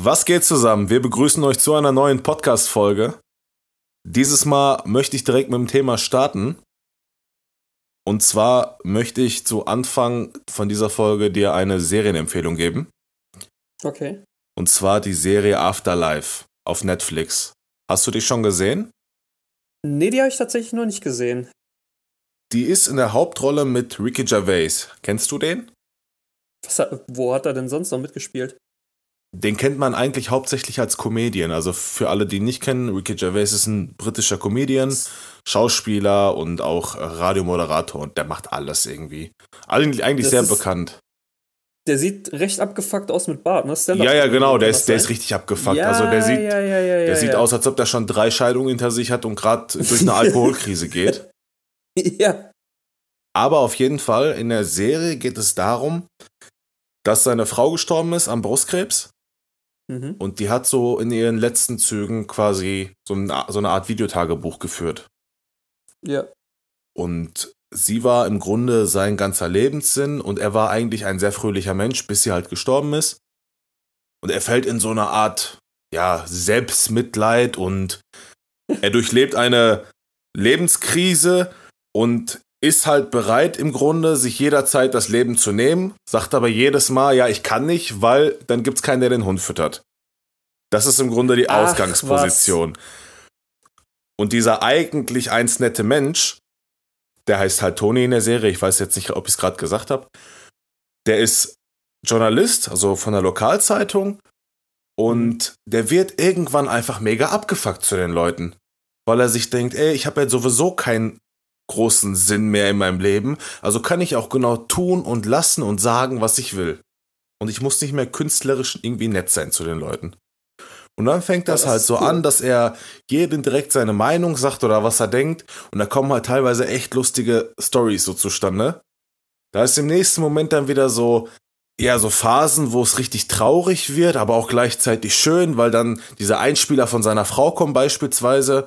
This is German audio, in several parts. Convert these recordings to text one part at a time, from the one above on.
Was geht zusammen? Wir begrüßen euch zu einer neuen Podcast-Folge. Dieses Mal möchte ich direkt mit dem Thema starten. Und zwar möchte ich zu Anfang von dieser Folge dir eine Serienempfehlung geben. Okay. Und zwar die Serie Afterlife auf Netflix. Hast du die schon gesehen? Nee, die habe ich tatsächlich noch nicht gesehen. Die ist in der Hauptrolle mit Ricky Gervais. Kennst du den? Was, wo hat er denn sonst noch mitgespielt? Den kennt man eigentlich hauptsächlich als Comedian. Also für alle, die ihn nicht kennen, Ricky Gervais ist ein britischer Comedian, Schauspieler und auch Radiomoderator und der macht alles irgendwie. Eigentlich, eigentlich sehr ist, bekannt. Der sieht recht abgefuckt aus mit Bart, ne? Ja, ja, genau, der ist, der ist richtig abgefuckt. Ja, also der sieht, ja, ja, der sieht aus, als ob der schon drei Scheidungen hinter sich hat und gerade durch eine Alkoholkrise geht. ja. Aber auf jeden Fall, in der Serie geht es darum, dass seine Frau gestorben ist am Brustkrebs Mhm. Und die hat so in ihren letzten Zügen quasi so, ein, so eine Art Videotagebuch geführt. Ja. Und sie war im Grunde sein ganzer Lebenssinn und er war eigentlich ein sehr fröhlicher Mensch, bis sie halt gestorben ist. Und er fällt in so eine Art, ja, Selbstmitleid und er durchlebt eine Lebenskrise und ist halt bereit im Grunde, sich jederzeit das Leben zu nehmen, sagt aber jedes Mal, ja, ich kann nicht, weil dann gibt es keinen, der den Hund füttert. Das ist im Grunde die Ach, Ausgangsposition. Was. Und dieser eigentlich eins nette Mensch, der heißt halt Tony in der Serie, ich weiß jetzt nicht, ob ich es gerade gesagt habe, der ist Journalist, also von der Lokalzeitung, und der wird irgendwann einfach mega abgefuckt zu den Leuten, weil er sich denkt, ey, ich habe ja sowieso keinen großen Sinn mehr in meinem Leben. Also kann ich auch genau tun und lassen und sagen, was ich will. Und ich muss nicht mehr künstlerisch irgendwie nett sein zu den Leuten. Und dann fängt das, das halt so cool. an, dass er jedem direkt seine Meinung sagt oder was er denkt. Und da kommen halt teilweise echt lustige Stories so zustande. Da ist im nächsten Moment dann wieder so, ja, so Phasen, wo es richtig traurig wird, aber auch gleichzeitig schön, weil dann dieser Einspieler von seiner Frau kommt beispielsweise.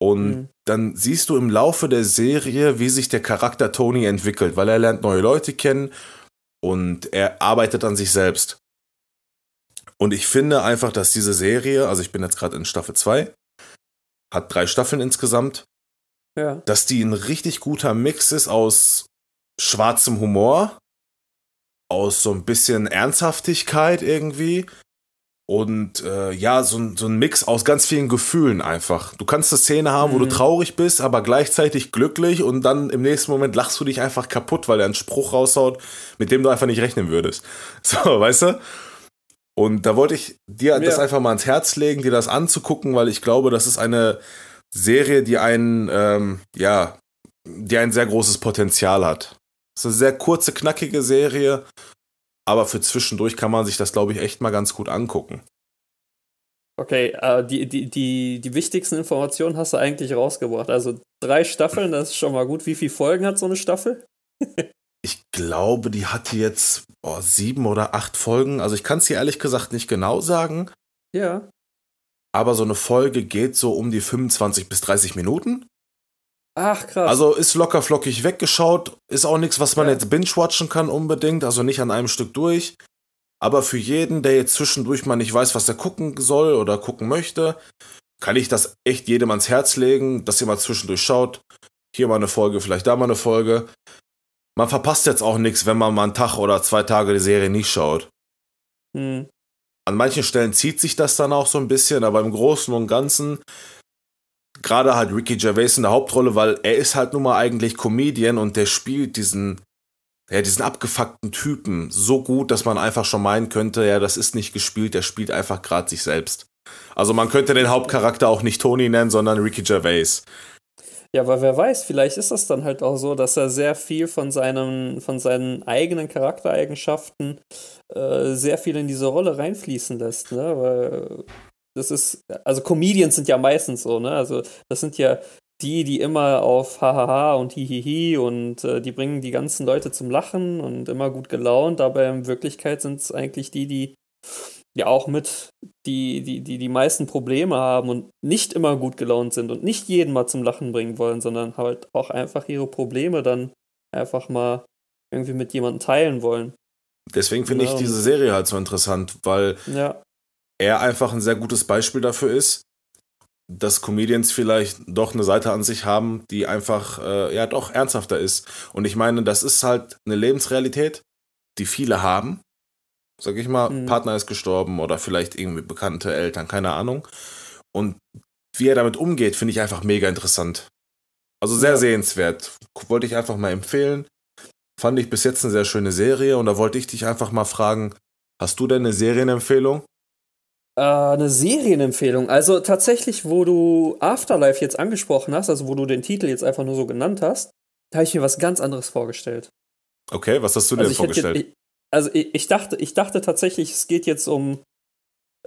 Und mhm. dann siehst du im Laufe der Serie, wie sich der Charakter Tony entwickelt, weil er lernt neue Leute kennen und er arbeitet an sich selbst. Und ich finde einfach, dass diese Serie, also ich bin jetzt gerade in Staffel 2, hat drei Staffeln insgesamt, ja. dass die ein richtig guter Mix ist aus schwarzem Humor, aus so ein bisschen Ernsthaftigkeit irgendwie und äh, ja, so, so ein Mix aus ganz vielen Gefühlen einfach. Du kannst eine Szene haben, mhm. wo du mhm. traurig bist, aber gleichzeitig glücklich und dann im nächsten Moment lachst du dich einfach kaputt, weil er einen Spruch raushaut, mit dem du einfach nicht rechnen würdest. So, weißt du? Und da wollte ich dir ja. das einfach mal ans Herz legen, dir das anzugucken, weil ich glaube, das ist eine Serie, die einen, ähm, ja, die ein sehr großes Potenzial hat. Es ist eine sehr kurze, knackige Serie, aber für zwischendurch kann man sich das, glaube ich, echt mal ganz gut angucken. Okay, äh, die, die, die, die wichtigsten Informationen hast du eigentlich rausgebracht. Also drei Staffeln, das ist schon mal gut. Wie viele Folgen hat so eine Staffel? ich glaube, die hatte jetzt oh, sieben oder acht Folgen. Also ich kann es dir ehrlich gesagt nicht genau sagen. Ja. Aber so eine Folge geht so um die 25 bis 30 Minuten. Ach, krass. Also ist locker flockig weggeschaut. Ist auch nichts, was man ja. jetzt binge-watchen kann unbedingt. Also nicht an einem Stück durch. Aber für jeden, der jetzt zwischendurch mal nicht weiß, was er gucken soll oder gucken möchte, kann ich das echt jedem ans Herz legen, dass ihr mal zwischendurch schaut. Hier mal eine Folge, vielleicht da mal eine Folge. Man verpasst jetzt auch nichts, wenn man mal einen Tag oder zwei Tage die Serie nicht schaut. Hm. An manchen Stellen zieht sich das dann auch so ein bisschen, aber im Großen und Ganzen gerade halt Ricky Gervais in der Hauptrolle, weil er ist halt nun mal eigentlich Comedian und der spielt diesen, ja, diesen abgefuckten Typen so gut, dass man einfach schon meinen könnte, ja, das ist nicht gespielt, der spielt einfach gerade sich selbst. Also man könnte den Hauptcharakter auch nicht Tony nennen, sondern Ricky Gervais. Ja, aber wer weiß, vielleicht ist das dann halt auch so, dass er sehr viel von seinem, von seinen eigenen Charaktereigenschaften äh, sehr viel in diese Rolle reinfließen lässt, ne? Weil das ist, also Comedians sind ja meistens so, ne? Also das sind ja die, die immer auf Hahaha und Hihihi und äh, die bringen die ganzen Leute zum Lachen und immer gut gelaunt, aber in Wirklichkeit sind es eigentlich die, die ja auch mit die, die, die die meisten Probleme haben und nicht immer gut gelaunt sind und nicht jeden mal zum Lachen bringen wollen, sondern halt auch einfach ihre Probleme dann einfach mal irgendwie mit jemandem teilen wollen. Deswegen finde genau. ich diese Serie halt so interessant, weil ja er einfach ein sehr gutes Beispiel dafür ist, dass Comedians vielleicht doch eine Seite an sich haben, die einfach, äh, ja, doch ernsthafter ist. Und ich meine, das ist halt eine Lebensrealität, die viele haben. Sag ich mal, mhm. Partner ist gestorben oder vielleicht irgendwie bekannte Eltern, keine Ahnung. Und wie er damit umgeht, finde ich einfach mega interessant. Also sehr ja. sehenswert. Wollte ich einfach mal empfehlen. Fand ich bis jetzt eine sehr schöne Serie und da wollte ich dich einfach mal fragen, hast du denn eine Serienempfehlung? Äh, eine Serienempfehlung. Also tatsächlich, wo du Afterlife jetzt angesprochen hast, also wo du den Titel jetzt einfach nur so genannt hast, da habe ich mir was ganz anderes vorgestellt. Okay, was hast du also dir vorgestellt? Jetzt, ich, also ich, ich, dachte, ich dachte tatsächlich, es geht jetzt um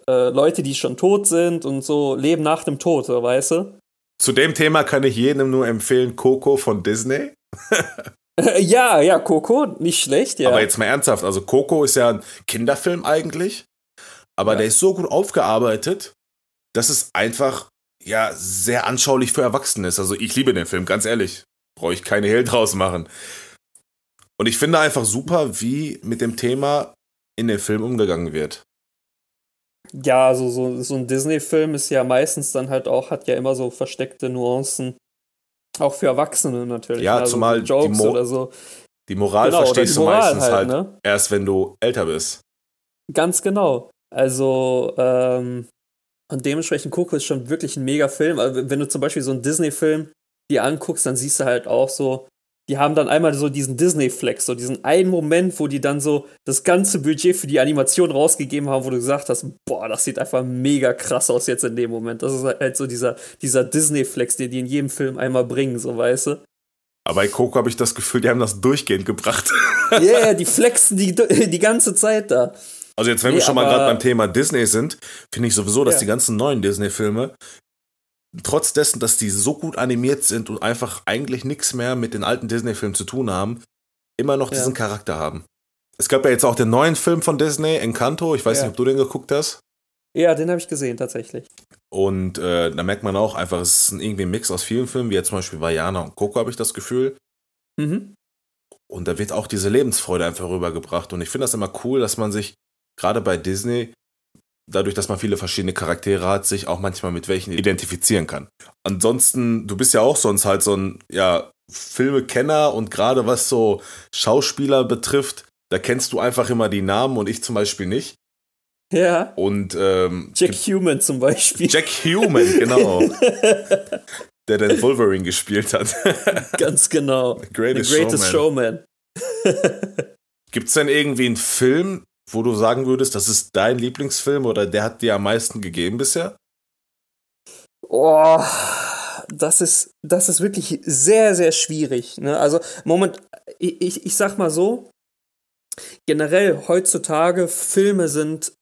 äh, Leute, die schon tot sind und so Leben nach dem Tod, weißt du? Zu dem Thema kann ich jedem nur empfehlen, Coco von Disney. ja, ja, Coco, nicht schlecht, ja. Aber jetzt mal ernsthaft, also Coco ist ja ein Kinderfilm eigentlich aber ja. der ist so gut aufgearbeitet, dass es einfach ja sehr anschaulich für Erwachsene ist. Also ich liebe den Film, ganz ehrlich. Brauche ich keine Hehl draus machen. Und ich finde einfach super, wie mit dem Thema in dem Film umgegangen wird. Ja, also so, so ein Disney-Film ist ja meistens dann halt auch, hat ja immer so versteckte Nuancen. Auch für Erwachsene natürlich. Ja, also zumal Jokes die, Mo oder so. die Moral genau, verstehst die Moral du meistens halt, halt ne? erst, wenn du älter bist. Ganz genau. Also, ähm, und dementsprechend Coco ist schon wirklich ein mega Film. Also, wenn du zum Beispiel so einen Disney-Film dir anguckst, dann siehst du halt auch so, die haben dann einmal so diesen Disney-Flex, so diesen einen Moment, wo die dann so das ganze Budget für die Animation rausgegeben haben, wo du gesagt hast, boah, das sieht einfach mega krass aus jetzt in dem Moment. Das ist halt so dieser, dieser Disney-Flex, den die in jedem Film einmal bringen, so weißt du. Aber bei Coco habe ich das Gefühl, die haben das durchgehend gebracht. Ja, yeah, die flexen die, die ganze Zeit da. Also jetzt, wenn nee, wir schon mal gerade beim Thema Disney sind, finde ich sowieso, dass ja. die ganzen neuen Disney-Filme, trotz dessen, dass die so gut animiert sind und einfach eigentlich nichts mehr mit den alten Disney-Filmen zu tun haben, immer noch diesen ja. Charakter haben. Es gab ja jetzt auch den neuen Film von Disney, Encanto. Ich weiß ja. nicht, ob du den geguckt hast. Ja, den habe ich gesehen, tatsächlich. Und äh, da merkt man auch einfach, es ist irgendwie ein Mix aus vielen Filmen, wie jetzt zum Beispiel Vajana und Coco, habe ich das Gefühl. Mhm. Und da wird auch diese Lebensfreude einfach rübergebracht. Und ich finde das immer cool, dass man sich gerade bei Disney, dadurch, dass man viele verschiedene Charaktere hat, sich auch manchmal mit welchen identifizieren kann. Ansonsten, du bist ja auch sonst halt so ein, ja, Filmekenner und gerade was so Schauspieler betrifft, da kennst du einfach immer die Namen und ich zum Beispiel nicht. Ja. Und ähm, Jack Human zum Beispiel. Jack Human, genau. der den Wolverine gespielt hat. Ganz genau. The Greatest, The Greatest Showman. Showman. Gibt es denn irgendwie einen Film, wo du sagen würdest, das ist dein Lieblingsfilm oder der hat dir am meisten gegeben bisher? Oh, das ist, das ist wirklich sehr, sehr schwierig. Ne? Also, Moment, ich, ich, ich sag mal so, generell heutzutage Filme sind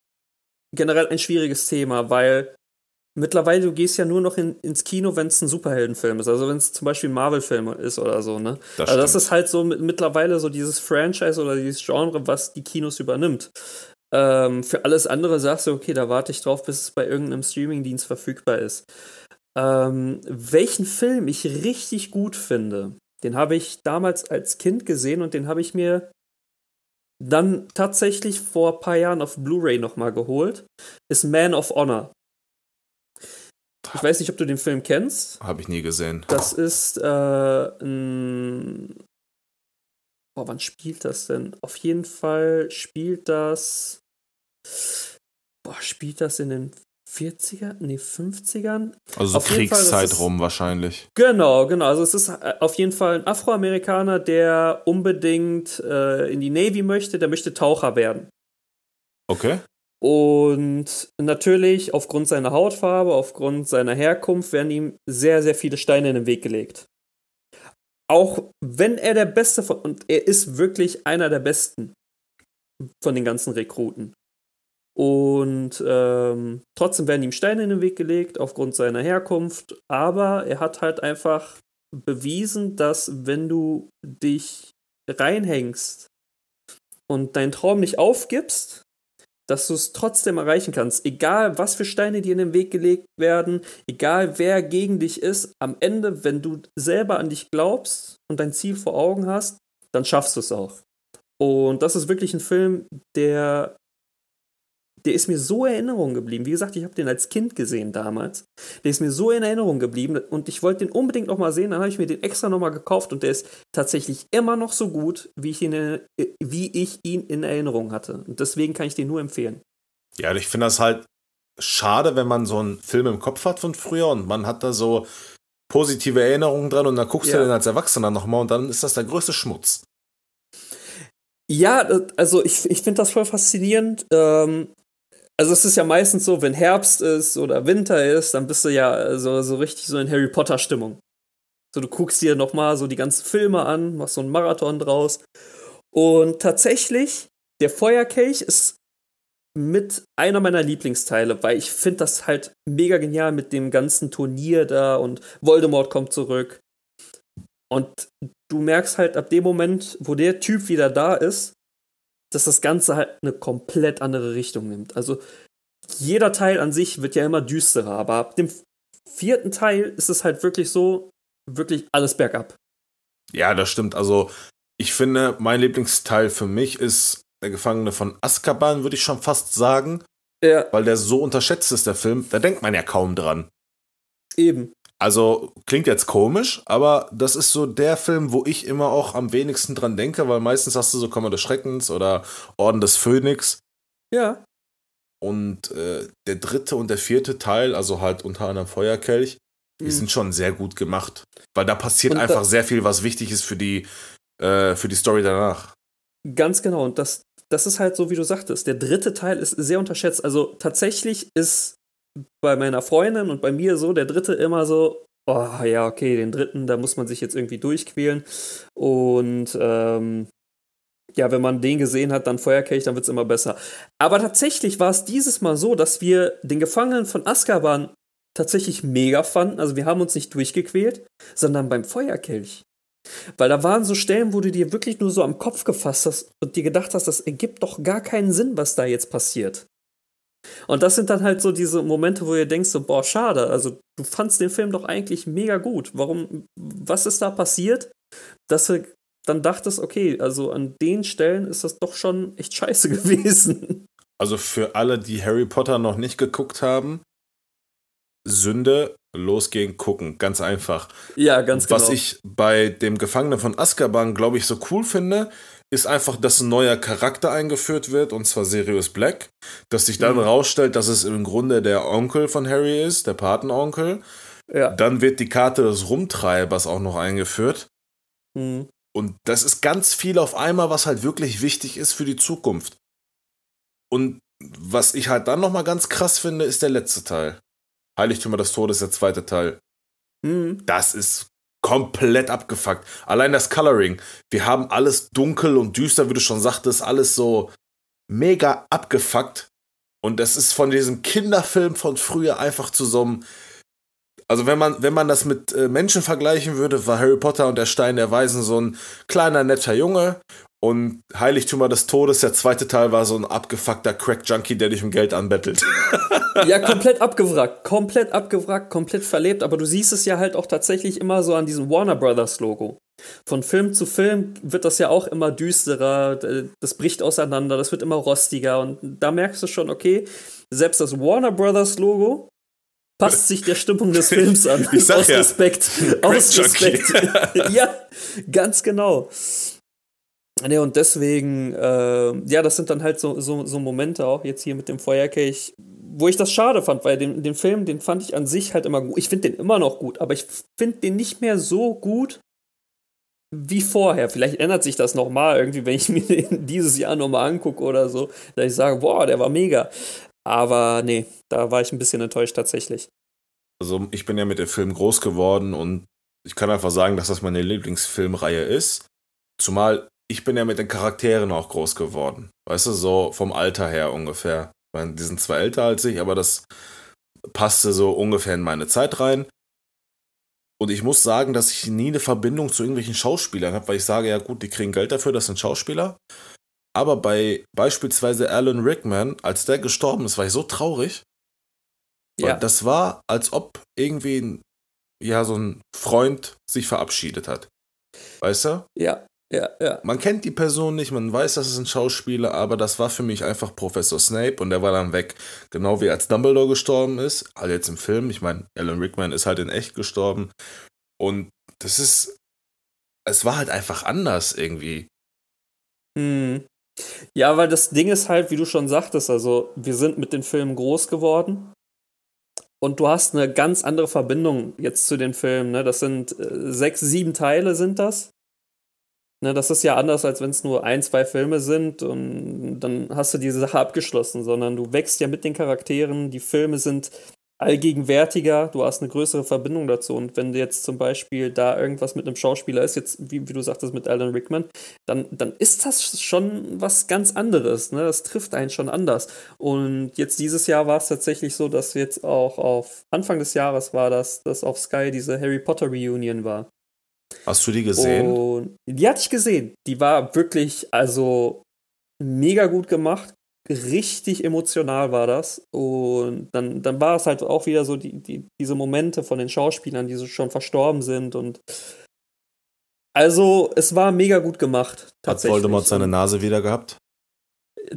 generell ein schwieriges Thema, weil mittlerweile, du gehst ja nur noch in, ins Kino, wenn es ein Superheldenfilm ist. Also wenn es zum Beispiel ein Marvel-Film ist oder so, ne? Das also das ist halt so mit, mittlerweile so dieses Franchise oder dieses Genre, was die Kinos übernimmt. Ähm, für alles andere sagst du, okay, da warte ich drauf, bis es bei irgendeinem Streamingdienst verfügbar ist. Ähm, welchen Film ich richtig gut finde, den habe ich damals als Kind gesehen und den habe ich mir dann tatsächlich vor ein paar Jahren auf Blu-ray nochmal geholt, ist Man of Honor. Ich weiß nicht, ob du den Film kennst. Habe ich nie gesehen. Das ist äh, ein. Boah, wann spielt das denn? Auf jeden Fall spielt das. Boah, spielt das in den 40er, nee, 50ern? Also so Kriegszeit rum wahrscheinlich. Genau, genau. Also es ist äh, auf jeden Fall ein Afroamerikaner, der unbedingt äh, in die Navy möchte, der möchte Taucher werden. Okay. Und natürlich, aufgrund seiner Hautfarbe, aufgrund seiner Herkunft, werden ihm sehr, sehr viele Steine in den Weg gelegt. Auch wenn er der Beste von, und er ist wirklich einer der Besten von den ganzen Rekruten. Und ähm, trotzdem werden ihm Steine in den Weg gelegt, aufgrund seiner Herkunft. Aber er hat halt einfach bewiesen, dass wenn du dich reinhängst und deinen Traum nicht aufgibst, dass du es trotzdem erreichen kannst. Egal, was für Steine dir in den Weg gelegt werden, egal wer gegen dich ist, am Ende, wenn du selber an dich glaubst und dein Ziel vor Augen hast, dann schaffst du es auch. Und das ist wirklich ein Film, der der ist mir so in Erinnerung geblieben. Wie gesagt, ich habe den als Kind gesehen damals. Der ist mir so in Erinnerung geblieben und ich wollte den unbedingt noch mal sehen. Dann habe ich mir den extra noch mal gekauft und der ist tatsächlich immer noch so gut, wie ich ihn, wie ich ihn in Erinnerung hatte. Und deswegen kann ich den nur empfehlen. Ja, ich finde das halt schade, wenn man so einen Film im Kopf hat von früher und man hat da so positive Erinnerungen dran und dann guckst ja. du den als Erwachsener nochmal und dann ist das der größte Schmutz. Ja, also ich, ich finde das voll faszinierend. Ähm, also es ist ja meistens so, wenn Herbst ist oder Winter ist, dann bist du ja so, so richtig so in Harry Potter Stimmung. So, du guckst dir nochmal so die ganzen Filme an, machst so einen Marathon draus. Und tatsächlich, der Feuerkelch ist mit einer meiner Lieblingsteile, weil ich finde das halt mega genial mit dem ganzen Turnier da und Voldemort kommt zurück. Und du merkst halt ab dem Moment, wo der Typ wieder da ist, dass das Ganze halt eine komplett andere Richtung nimmt. Also jeder Teil an sich wird ja immer düsterer, aber ab dem vierten Teil ist es halt wirklich so, wirklich alles bergab. Ja, das stimmt. Also ich finde, mein Lieblingsteil für mich ist der Gefangene von Azkaban, würde ich schon fast sagen. Ja. Weil der so unterschätzt ist, der Film. Da denkt man ja kaum dran. Eben. Also klingt jetzt komisch, aber das ist so der Film, wo ich immer auch am wenigsten dran denke, weil meistens hast du so Kommer des Schreckens oder Orden des Phönix. Ja. Und äh, der dritte und der vierte Teil, also halt unter anderem Feuerkelch, mhm. die sind schon sehr gut gemacht. Weil da passiert und einfach sehr viel, was wichtig ist für die, äh, für die Story danach. Ganz genau. Und das, das ist halt so, wie du sagtest. Der dritte Teil ist sehr unterschätzt. Also tatsächlich ist bei meiner Freundin und bei mir so der dritte immer so, oh ja, okay, den dritten, da muss man sich jetzt irgendwie durchquälen. Und ähm, ja, wenn man den gesehen hat, dann Feuerkelch, dann wird es immer besser. Aber tatsächlich war es dieses Mal so, dass wir den Gefangenen von Azkaban tatsächlich mega fanden. Also wir haben uns nicht durchgequält, sondern beim Feuerkelch. Weil da waren so Stellen, wo du dir wirklich nur so am Kopf gefasst hast und dir gedacht hast, das ergibt doch gar keinen Sinn, was da jetzt passiert. Und das sind dann halt so diese Momente, wo ihr denkst, so, boah, schade, also du fandst den Film doch eigentlich mega gut. Warum, was ist da passiert, dass du dann dachtest, okay, also an den Stellen ist das doch schon echt scheiße gewesen. Also für alle, die Harry Potter noch nicht geguckt haben, Sünde, losgehen, gucken. Ganz einfach. Ja, ganz genau. Was ich bei dem Gefangenen von Azkaban, glaube ich, so cool finde, ist einfach, dass ein neuer Charakter eingeführt wird, und zwar Sirius Black. Dass sich dann mhm. rausstellt, dass es im Grunde der Onkel von Harry ist, der Patenonkel. Ja. Dann wird die Karte des Rumtreibers auch noch eingeführt. Mhm. Und das ist ganz viel auf einmal, was halt wirklich wichtig ist für die Zukunft. Und was ich halt dann nochmal ganz krass finde, ist der letzte Teil. Heiligtümer des Todes, der zweite Teil. Mhm. Das ist komplett abgefuckt. Allein das Coloring. Wir haben alles dunkel und düster, wie du schon sagtest, alles so mega abgefuckt. Und das ist von diesem Kinderfilm von früher einfach zu so einem. Also, wenn man, wenn man das mit äh, Menschen vergleichen würde, war Harry Potter und der Stein der Weisen so ein kleiner, netter Junge. Und Heiligtümer des Todes, der zweite Teil, war so ein abgefuckter Crack-Junkie, der dich um Geld anbettelt. ja, komplett abgewrackt, komplett abgewrackt, komplett verlebt. Aber du siehst es ja halt auch tatsächlich immer so an diesem Warner Brothers Logo. Von Film zu Film wird das ja auch immer düsterer, das bricht auseinander, das wird immer rostiger. Und da merkst du schon, okay, selbst das Warner Brothers Logo passt sich der Stimmung des Films an. Ich sag aus ja, Respekt. Aus Respekt. ja, ganz genau. Ne, und deswegen, äh, ja, das sind dann halt so, so, so Momente auch jetzt hier mit dem Feuerkelch, wo ich das schade fand, weil den, den Film, den fand ich an sich halt immer gut. Ich finde den immer noch gut, aber ich finde den nicht mehr so gut wie vorher. Vielleicht ändert sich das nochmal irgendwie, wenn ich mir den dieses Jahr nochmal angucke oder so, dass ich sage, boah, der war mega. Aber nee, da war ich ein bisschen enttäuscht tatsächlich. Also ich bin ja mit dem Film groß geworden und ich kann einfach sagen, dass das meine Lieblingsfilmreihe ist. Zumal ich bin ja mit den Charakteren auch groß geworden. Weißt du, so vom Alter her ungefähr. Ich meine, die sind zwar älter als ich, aber das passte so ungefähr in meine Zeit rein. Und ich muss sagen, dass ich nie eine Verbindung zu irgendwelchen Schauspielern habe, weil ich sage, ja gut, die kriegen Geld dafür, das sind Schauspieler. Aber bei beispielsweise Alan Rickman, als der gestorben ist, war ich so traurig. Ja. das war, als ob irgendwie ja, so ein Freund sich verabschiedet hat. Weißt du? Ja, Ja, ja. Man kennt die Person nicht, man weiß, das ist ein Schauspieler, aber das war für mich einfach Professor Snape und der war dann weg. Genau wie als Dumbledore gestorben ist, halt jetzt im Film. Ich meine, Alan Rickman ist halt in echt gestorben. Und das ist. Es war halt einfach anders irgendwie. Hm. Ja, weil das Ding ist halt, wie du schon sagtest, also wir sind mit den Filmen groß geworden. Und du hast eine ganz andere Verbindung jetzt zu den Filmen. Ne? Das sind äh, sechs, sieben Teile sind das. Ne, das ist ja anders, als wenn es nur ein, zwei Filme sind und dann hast du diese Sache abgeschlossen, sondern du wächst ja mit den Charakteren, die Filme sind allgegenwärtiger, du hast eine größere Verbindung dazu. Und wenn jetzt zum Beispiel da irgendwas mit einem Schauspieler ist, jetzt wie, wie du sagtest mit Alan Rickman, dann, dann ist das schon was ganz anderes. Ne? Das trifft einen schon anders. Und jetzt dieses Jahr war es tatsächlich so, dass jetzt auch auf Anfang des Jahres war das, dass auf Sky diese Harry Potter Reunion war. Hast du die gesehen? Und die hatte ich gesehen. Die war wirklich, also mega gut gemacht. Richtig emotional war das. Und dann, dann war es halt auch wieder so die, die, diese Momente von den Schauspielern, die so schon verstorben sind. Und also, es war mega gut gemacht. Hat Voldemort seine Nase wieder gehabt?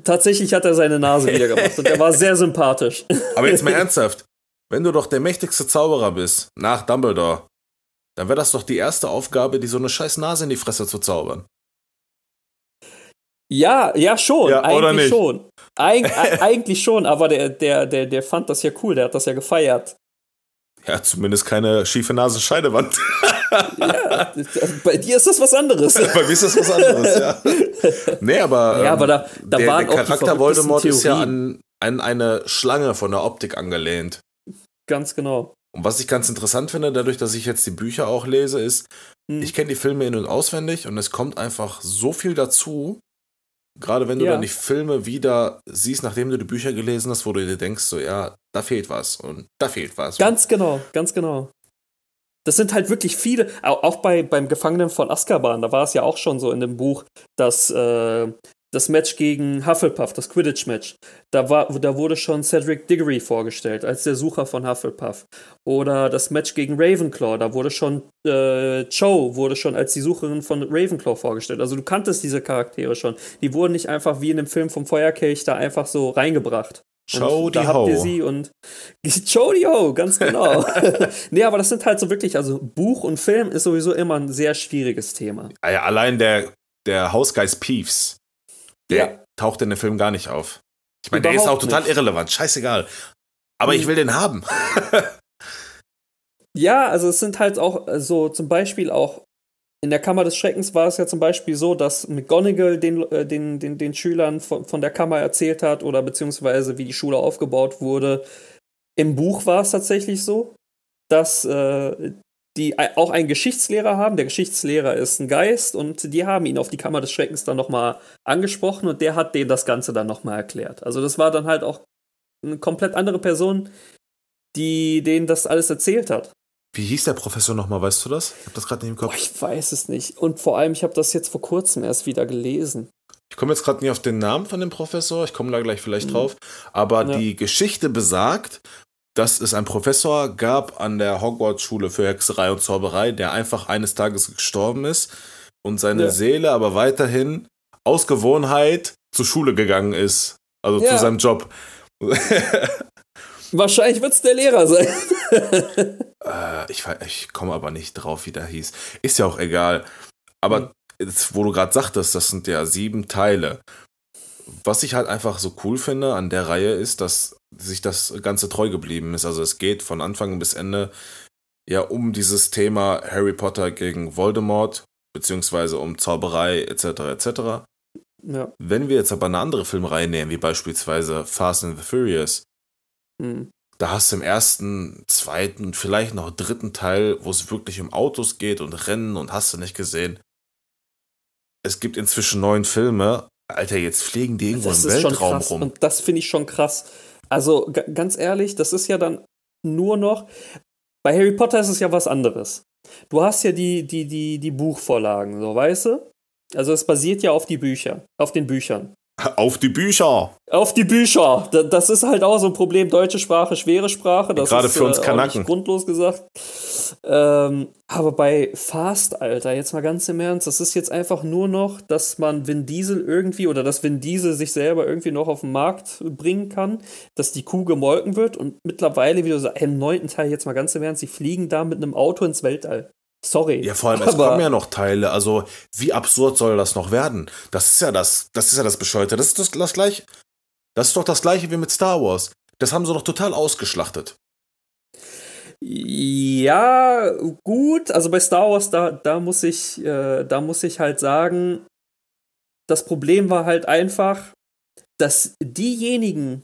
Tatsächlich hat er seine Nase wieder gemacht und er war sehr sympathisch. Aber jetzt mal ernsthaft, wenn du doch der mächtigste Zauberer bist, nach Dumbledore, dann wäre das doch die erste Aufgabe, die so eine scheiß Nase in die Fresse zu zaubern. Ja, ja, schon. Ja, eigentlich schon. Eig eigentlich schon, aber der, der, der, der fand das ja cool, der hat das ja gefeiert. Ja, zumindest keine schiefe Nasenscheidewand. ja, bei dir ist das was anderes. bei mir ist das was anderes, ja. Nee, aber, ja, aber da, da der, waren der Charakter Voldemort Theorien. ist ja an, an eine Schlange von der Optik angelehnt. Ganz genau. Und was ich ganz interessant finde, dadurch, dass ich jetzt die Bücher auch lese, ist, hm. ich kenne die Filme in- und auswendig und es kommt einfach so viel dazu. Gerade wenn du ja. dann die Filme wieder siehst, nachdem du die Bücher gelesen hast, wo du dir denkst, so, ja, da fehlt was und da fehlt was. Ganz genau, ganz genau. Das sind halt wirklich viele, auch bei, beim Gefangenen von Azkaban, da war es ja auch schon so in dem Buch, dass äh, das Match gegen Hufflepuff, das Quidditch-Match, da, da wurde schon Cedric Diggory vorgestellt als der Sucher von Hufflepuff. Oder das Match gegen Ravenclaw, da wurde schon äh, Cho wurde schon als die Sucherin von Ravenclaw vorgestellt. Also du kanntest diese Charaktere schon. Die wurden nicht einfach wie in dem Film vom Feuerkelch da einfach so reingebracht. Jody da habt ihr sie und Jody Ho, ganz genau. nee, aber das sind halt so wirklich, also Buch und Film ist sowieso immer ein sehr schwieriges Thema. Allein der, der Hausgeist Peeves, der ja. taucht in dem Film gar nicht auf. Ich meine, der ist auch total nicht. irrelevant, scheißegal. Aber ich mhm. will den haben. ja, also es sind halt auch so zum Beispiel auch in der Kammer des Schreckens war es ja zum Beispiel so, dass McGonagall den, äh, den, den, den Schülern von, von der Kammer erzählt hat oder beziehungsweise wie die Schule aufgebaut wurde. Im Buch war es tatsächlich so, dass äh, die auch einen Geschichtslehrer haben. Der Geschichtslehrer ist ein Geist und die haben ihn auf die Kammer des Schreckens dann nochmal angesprochen und der hat denen das Ganze dann nochmal erklärt. Also das war dann halt auch eine komplett andere Person, die denen das alles erzählt hat. Wie hieß der Professor nochmal, weißt du das? Ich hab das gerade nicht im Kopf. Boah, ich weiß es nicht. Und vor allem, ich habe das jetzt vor kurzem erst wieder gelesen. Ich komme jetzt gerade nicht auf den Namen von dem Professor, ich komme da gleich vielleicht mhm. drauf. Aber ja. die Geschichte besagt, dass es einen Professor gab an der Hogwarts-Schule für Hexerei und Zauberei, der einfach eines Tages gestorben ist und seine ja. Seele aber weiterhin aus Gewohnheit zur Schule gegangen ist. Also ja. zu seinem Job. Wahrscheinlich wird es der Lehrer sein. äh, ich ich komme aber nicht drauf, wie der hieß. Ist ja auch egal. Aber mhm. jetzt, wo du gerade sagtest, das sind ja sieben Teile. Was ich halt einfach so cool finde an der Reihe ist, dass sich das Ganze treu geblieben ist. Also es geht von Anfang bis Ende ja um dieses Thema Harry Potter gegen Voldemort, beziehungsweise um Zauberei etc. etc. Ja. Wenn wir jetzt aber eine andere Filmreihe nehmen, wie beispielsweise Fast and the Furious, mhm. da hast du im ersten, zweiten, vielleicht noch dritten Teil, wo es wirklich um Autos geht und Rennen und hast du nicht gesehen. Es gibt inzwischen neun Filme. Alter, jetzt fliegen die irgendwo das im Weltraum rum. Und das finde ich schon krass. Also ganz ehrlich, das ist ja dann nur noch. Bei Harry Potter ist es ja was anderes. Du hast ja die, die, die, die Buchvorlagen, so weißt du? Also es basiert ja auf die Bücher, auf den Büchern. Auf die Bücher. Auf die Bücher. Das ist halt auch so ein Problem. Deutsche Sprache, schwere Sprache. Das Gerade ist, für uns äh, Kanaken. grundlos gesagt. Ähm, aber bei Fast, Alter, jetzt mal ganz im Ernst, das ist jetzt einfach nur noch, dass man Vin Diesel irgendwie oder dass Vin Diesel sich selber irgendwie noch auf den Markt bringen kann, dass die Kuh gemolken wird und mittlerweile, wie du sagst, im neunten Teil jetzt mal ganz im Ernst, sie fliegen da mit einem Auto ins Weltall. Sorry. Ja, vor allem, es kommen ja noch Teile. Also, wie absurd soll das noch werden? Das ist ja das, das ist ja das Bescheute. Das ist das, das gleiche. Das ist doch das gleiche wie mit Star Wars. Das haben sie doch total ausgeschlachtet. Ja, gut. Also bei Star Wars, da, da muss ich, äh, da muss ich halt sagen, das Problem war halt einfach, dass diejenigen,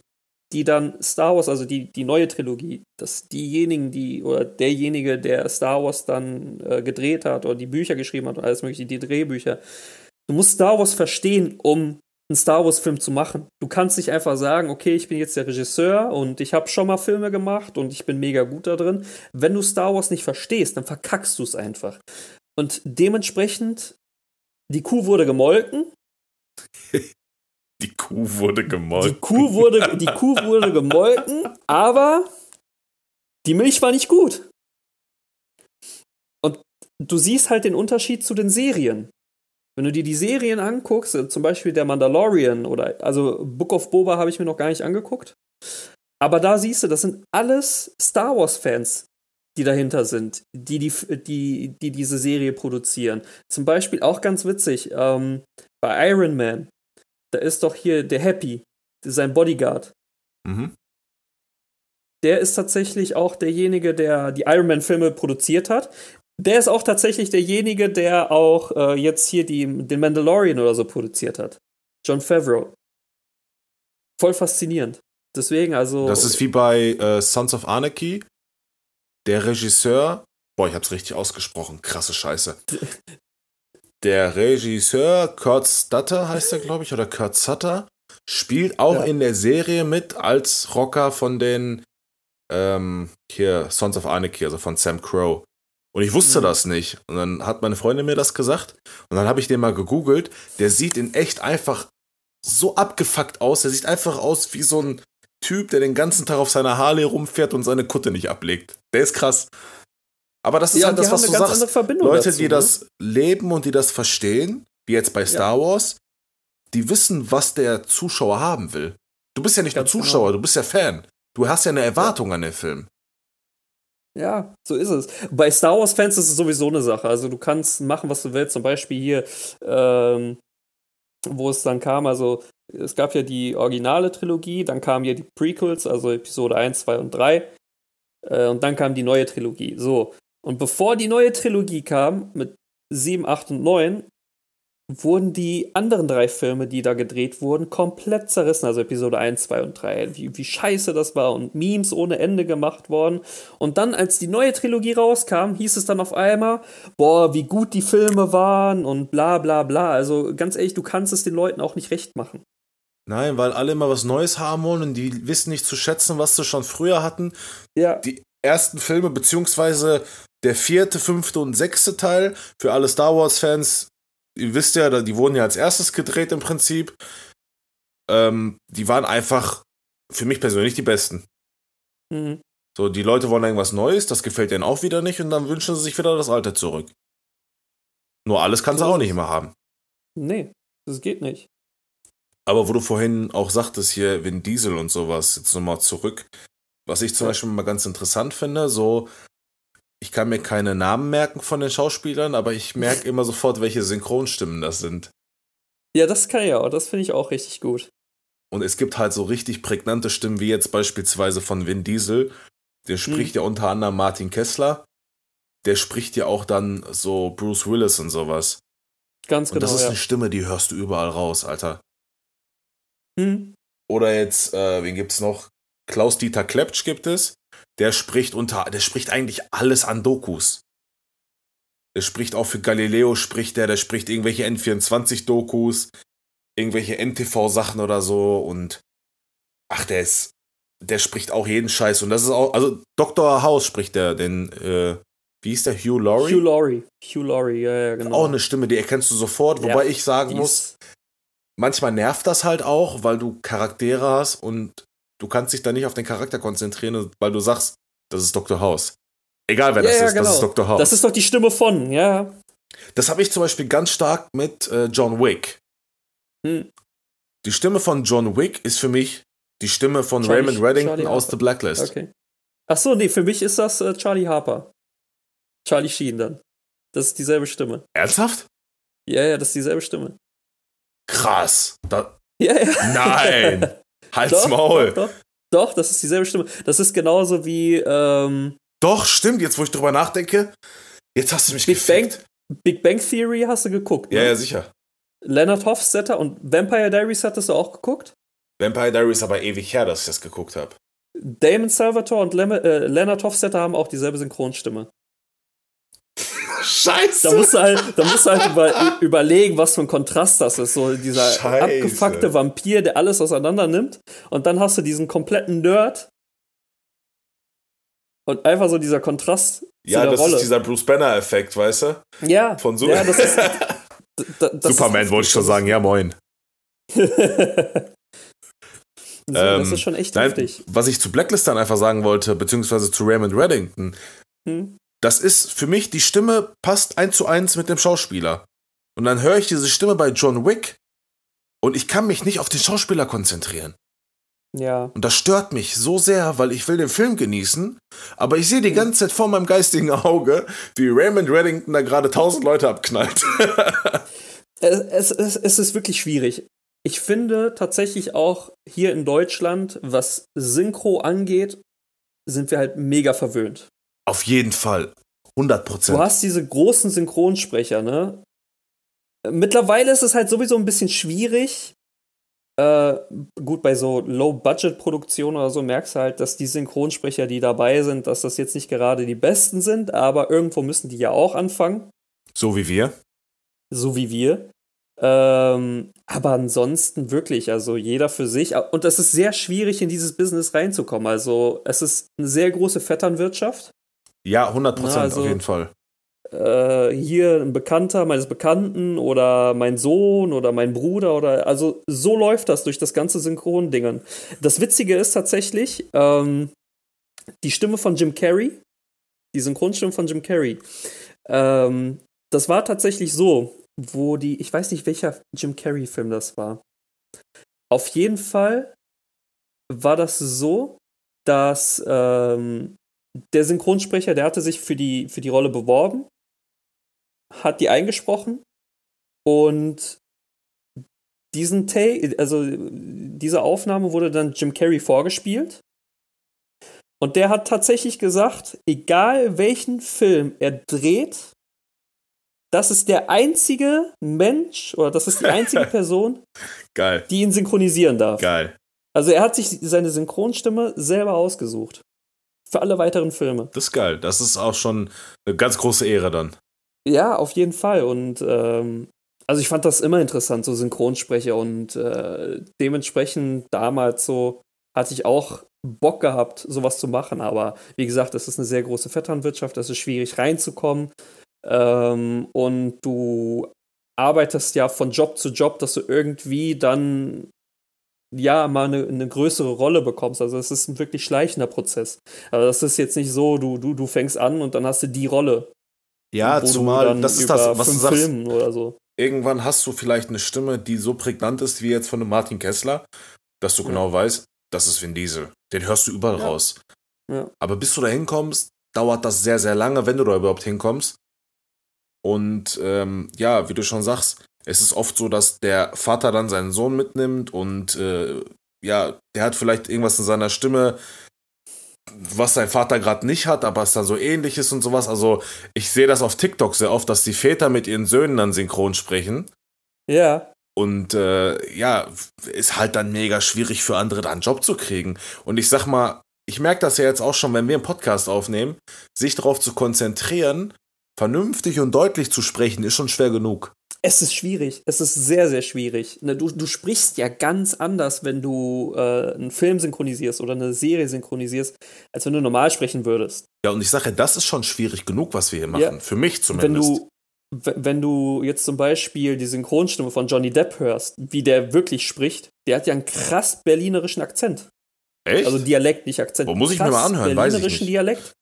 die dann Star Wars, also die, die neue Trilogie, dass diejenigen, die, oder derjenige, der Star Wars dann äh, gedreht hat oder die Bücher geschrieben hat und alles mögliche, die Drehbücher, du musst Star Wars verstehen, um einen Star Wars-Film zu machen. Du kannst nicht einfach sagen, okay, ich bin jetzt der Regisseur und ich habe schon mal Filme gemacht und ich bin mega gut da drin. Wenn du Star Wars nicht verstehst, dann verkackst du es einfach. Und dementsprechend, die Kuh wurde gemolken, Die Kuh wurde gemolken. Die Kuh wurde, die Kuh wurde gemolken, aber die Milch war nicht gut. Und du siehst halt den Unterschied zu den Serien. Wenn du dir die Serien anguckst, äh, zum Beispiel der Mandalorian oder also Book of Boba habe ich mir noch gar nicht angeguckt. Aber da siehst du, das sind alles Star Wars-Fans, die dahinter sind, die, die, die, die diese Serie produzieren. Zum Beispiel auch ganz witzig, ähm, bei Iron Man, da ist doch hier der Happy, sein Bodyguard. Mhm. Der ist tatsächlich auch derjenige, der die Iron Man-Filme produziert hat. Der ist auch tatsächlich derjenige, der auch äh, jetzt hier die, den Mandalorian oder so produziert hat. John Favreau. Voll faszinierend. Deswegen, also. Das ist wie bei äh, Sons of Anarchy. Der Regisseur, boah, ich hab's richtig ausgesprochen, krasse Scheiße. Der Regisseur, Kurt Sutter heißt er, glaube ich, oder Kurt Sutter, spielt auch Ja. in der Serie mit als Rocker von den ähm, hier Sons of Anarchy, also von Sam Crow. Und ich wusste Mhm. das nicht. Und dann hat meine Freundin mir das gesagt. Und dann habe ich den mal gegoogelt. Der sieht in echt einfach so abgefuckt aus. Der sieht einfach aus wie so ein Typ, der den ganzen Tag auf seiner Harley rumfährt und seine Kutte nicht ablegt. Der ist krass. Aber das ist ja, halt das, was du sagst. Leute, dazu, die ne? das leben und die das verstehen, wie jetzt bei Star Wars, die wissen, was der Zuschauer haben will. Du bist ja nicht Ganz nur genau. Zuschauer, du bist ja Fan. Du hast ja eine Erwartung an den Film. Ja, so ist es. Bei Star Wars-Fans ist es sowieso eine Sache. Also du kannst machen, was du willst. Zum Beispiel hier, ähm, wo es dann kam, also es gab ja die originale Trilogie, dann kamen ja die Prequels, also Episode 1, 2 und 3. Äh, und dann kam die neue Trilogie. So. Und bevor die neue Trilogie kam, mit 7, 8 und 9, wurden die anderen drei Filme, die da gedreht wurden, komplett zerrissen. Also Episode 1, 2 und 3. Wie, wie scheiße das war und Memes ohne Ende gemacht worden. Und dann, als die neue Trilogie rauskam, hieß es dann auf einmal, boah, wie gut die Filme waren und bla bla bla. Also ganz ehrlich, du kannst es den Leuten auch nicht recht machen. Nein, weil alle immer was Neues haben wollen und die wissen nicht zu schätzen, was sie schon früher hatten. Ja. Die ersten Filme, beziehungsweise der vierte, fünfte und sechste Teil, für alle Star Wars-Fans, ihr wisst ja, die wurden ja als erstes gedreht im Prinzip. Ähm, die waren einfach für mich persönlich die besten. Mhm. So, die Leute wollen irgendwas Neues, das gefällt ihnen auch wieder nicht und dann wünschen sie sich wieder das Alte zurück. Nur alles kann sie So auch nicht es. mehr haben. Nee, das geht nicht. Aber wo du vorhin auch sagtest, hier Vin Diesel und sowas, jetzt nochmal zurück. Was ich zum Ja. Beispiel mal ganz interessant finde, so, ich kann mir keine Namen merken von den Schauspielern, aber ich merke immer sofort, welche Synchronstimmen das sind. Ja, das kann ja auch. Das finde ich auch richtig gut. Und es gibt halt so richtig prägnante Stimmen, wie jetzt beispielsweise von Vin Diesel. Der spricht ja unter anderem Martin Kessler. Der spricht ja auch dann so Bruce Willis und sowas. Ganz Und genau. das ist ja. eine Stimme, die hörst du überall raus, Alter. Hm. Oder jetzt, äh, wen gibt's noch? Klaus-Dieter Klepsch gibt es. Der spricht unter, der spricht eigentlich alles an Dokus. Der spricht auch für Galileo, spricht der, der spricht irgendwelche N24-Dokus, irgendwelche NTV-Sachen oder so und ach, der ist, der spricht auch jeden Scheiß und das ist auch, also Dr. House spricht der, den, äh, wie hieß der, Hugh Laurie? Hugh Laurie. Hugh Laurie, ja, ja, genau. Auch eine Stimme, die erkennst du sofort, Ja, wobei ich sagen muss, ist- manchmal nervt das halt auch, weil du Charaktere hast und du kannst dich da nicht auf den Charakter konzentrieren, weil du sagst, das ist Dr. House. Egal wer Ja, das ja, ist, das genau. ist Dr. House. Das ist doch die Stimme von, ja. Das habe ich zum Beispiel ganz stark mit äh, John Wick. Hm. Die Stimme von John Wick ist für mich die Stimme von Charlie- Raymond Reddington Charlie aus Harper. The Blacklist. Okay. Ach so, nee, für mich ist das äh, Charlie Harper. Charlie Sheen dann. Das ist dieselbe Stimme. Ernsthaft? Ja, ja, das ist dieselbe Stimme. Krass. Da, Ja, ja. nein. Halt's Doch, Maul. Doch, doch, doch, das ist dieselbe Stimme. Das ist genauso wie ähm, Doch, stimmt. Jetzt, wo ich drüber nachdenke, jetzt hast du mich Big Bang. Big Bang Theory hast du geguckt. Ja, ne? ja, sicher. Leonard Hofstetter und Vampire Diaries hattest du auch geguckt? Vampire Diaries ist aber ewig her, dass ich das geguckt habe. Damon Salvatore und Lem äh, Leonard Hofstetter haben auch dieselbe Synchronstimme. Scheiße. Da musst du halt, da musst du halt über, überlegen, was für ein Kontrast das ist. So dieser Scheiße. abgefuckte Vampir, der alles auseinander nimmt. Und dann hast du diesen kompletten Nerd. Und einfach so dieser Kontrast ja, zu der das Rolle. ist dieser Bruce Banner-Effekt, weißt du? ja, Von so ja, das ist, da, das Superman ist, wollte ich schon sagen, ja moin. so, das Ähm, ist schon echt Nein, heftig. was ich zu Blacklist dann einfach sagen wollte, beziehungsweise zu Raymond Reddington, Hm? Das ist für mich, die Stimme passt eins zu eins mit dem Schauspieler. Und dann höre ich diese Stimme bei John Wick und ich kann mich nicht auf den Schauspieler konzentrieren. Ja. Und das stört mich so sehr, weil ich will den Film genießen, aber ich sehe die ganze Zeit vor meinem geistigen Auge, wie Raymond Reddington da gerade tausend Leute abknallt. Es, es, es, es ist wirklich schwierig. Ich finde tatsächlich auch hier in Deutschland, was Synchro angeht, sind wir halt mega verwöhnt. Auf jeden Fall. 100% Du Prozent. hast diese großen Synchronsprecher, ne? Mittlerweile ist es halt sowieso ein bisschen schwierig. Äh, gut, bei so Low-Budget-Produktionen oder so merkst du halt, dass die Synchronsprecher, die dabei sind, dass das jetzt nicht gerade die besten sind, aber irgendwo müssen die ja auch anfangen. So wie wir. so wie wir. Ähm, aber ansonsten wirklich, also jeder für sich. Und es ist sehr schwierig, in dieses Business reinzukommen. Also es ist eine sehr große Vetternwirtschaft. Ja, 100 Prozent also- auf jeden Fall. Äh, hier ein Bekannter meines Bekannten oder mein Sohn oder mein Bruder oder also so läuft das durch das ganze Synchrondingen. Das Witzige ist tatsächlich, ähm, die Stimme von Jim Carrey, die Synchronstimme von Jim Carrey, ähm, das war tatsächlich so, wo die, ich weiß nicht, welcher Jim Carrey-Film das war. Auf jeden Fall war das so, dass ähm, der Synchronsprecher, der hatte sich für die, für die Rolle beworben, hat die eingesprochen und diesen Take, also diese Aufnahme wurde dann Jim Carrey vorgespielt. Und der hat tatsächlich gesagt, egal welchen Film er dreht, das ist der einzige Mensch oder das ist die einzige Person, Geil. die ihn synchronisieren darf. Geil. Also er hat sich seine Synchronstimme selber ausgesucht. Für alle weiteren Filme. Das ist geil. Das ist auch schon eine ganz große Ehre dann. Ja, auf jeden Fall. Und ähm, also ich fand das immer interessant, so Synchronsprecher. Und äh, dementsprechend damals so hatte ich auch Bock gehabt, sowas zu machen. Aber wie gesagt, es ist eine sehr große Vetternwirtschaft, es ist schwierig reinzukommen. Ähm, und du arbeitest ja von Job zu Job, dass du irgendwie dann ja mal eine, eine größere Rolle bekommst. Also es ist ein wirklich schleichender Prozess. Aber das ist jetzt nicht so, du, du, du fängst an und dann hast du die Rolle. Ja, zumal, das ist das, was du sagst. Filmen oder so. Irgendwann hast du vielleicht eine Stimme, die so prägnant ist wie jetzt von einem Martin Kessler, dass du Ja. genau weißt, das ist Vin Diesel. Den hörst du überall Ja. raus. Ja. Aber bis du da hinkommst, dauert das sehr, sehr lange, wenn du da überhaupt hinkommst. Und ähm, ja, wie du schon sagst, es ist oft so, dass der Vater dann seinen Sohn mitnimmt und äh, ja, der hat vielleicht irgendwas in seiner Stimme, was sein Vater gerade nicht hat, aber es dann so ähnlich ist und sowas. Also ich sehe das auf TikTok sehr oft, dass die Väter mit ihren Söhnen dann synchron sprechen. Ja, Und äh, ja, ist halt dann mega schwierig für andere, da einen Job zu kriegen. Und ich sag mal, ich merke das ja jetzt auch schon, wenn wir einen Podcast aufnehmen, sich darauf zu konzentrieren, vernünftig und deutlich zu sprechen, ist schon schwer genug. es ist schwierig. Es ist sehr, sehr schwierig. Ne, Du, du sprichst ja ganz anders, wenn du äh, einen Film synchronisierst oder eine Serie synchronisierst, als wenn du normal sprechen würdest. Ja, und ich sage, das ist schon schwierig genug, was wir hier machen. Ja. Für mich Wenn zumindest. du, wenn du jetzt zum Beispiel die Synchronstimme von Johnny Depp hörst, wie der wirklich spricht, der hat ja einen krass berlinerischen Akzent. Echt? Also Dialekt, nicht Akzent. Wo muss ich mir mal anhören? Weiß ich nicht. Dialekt.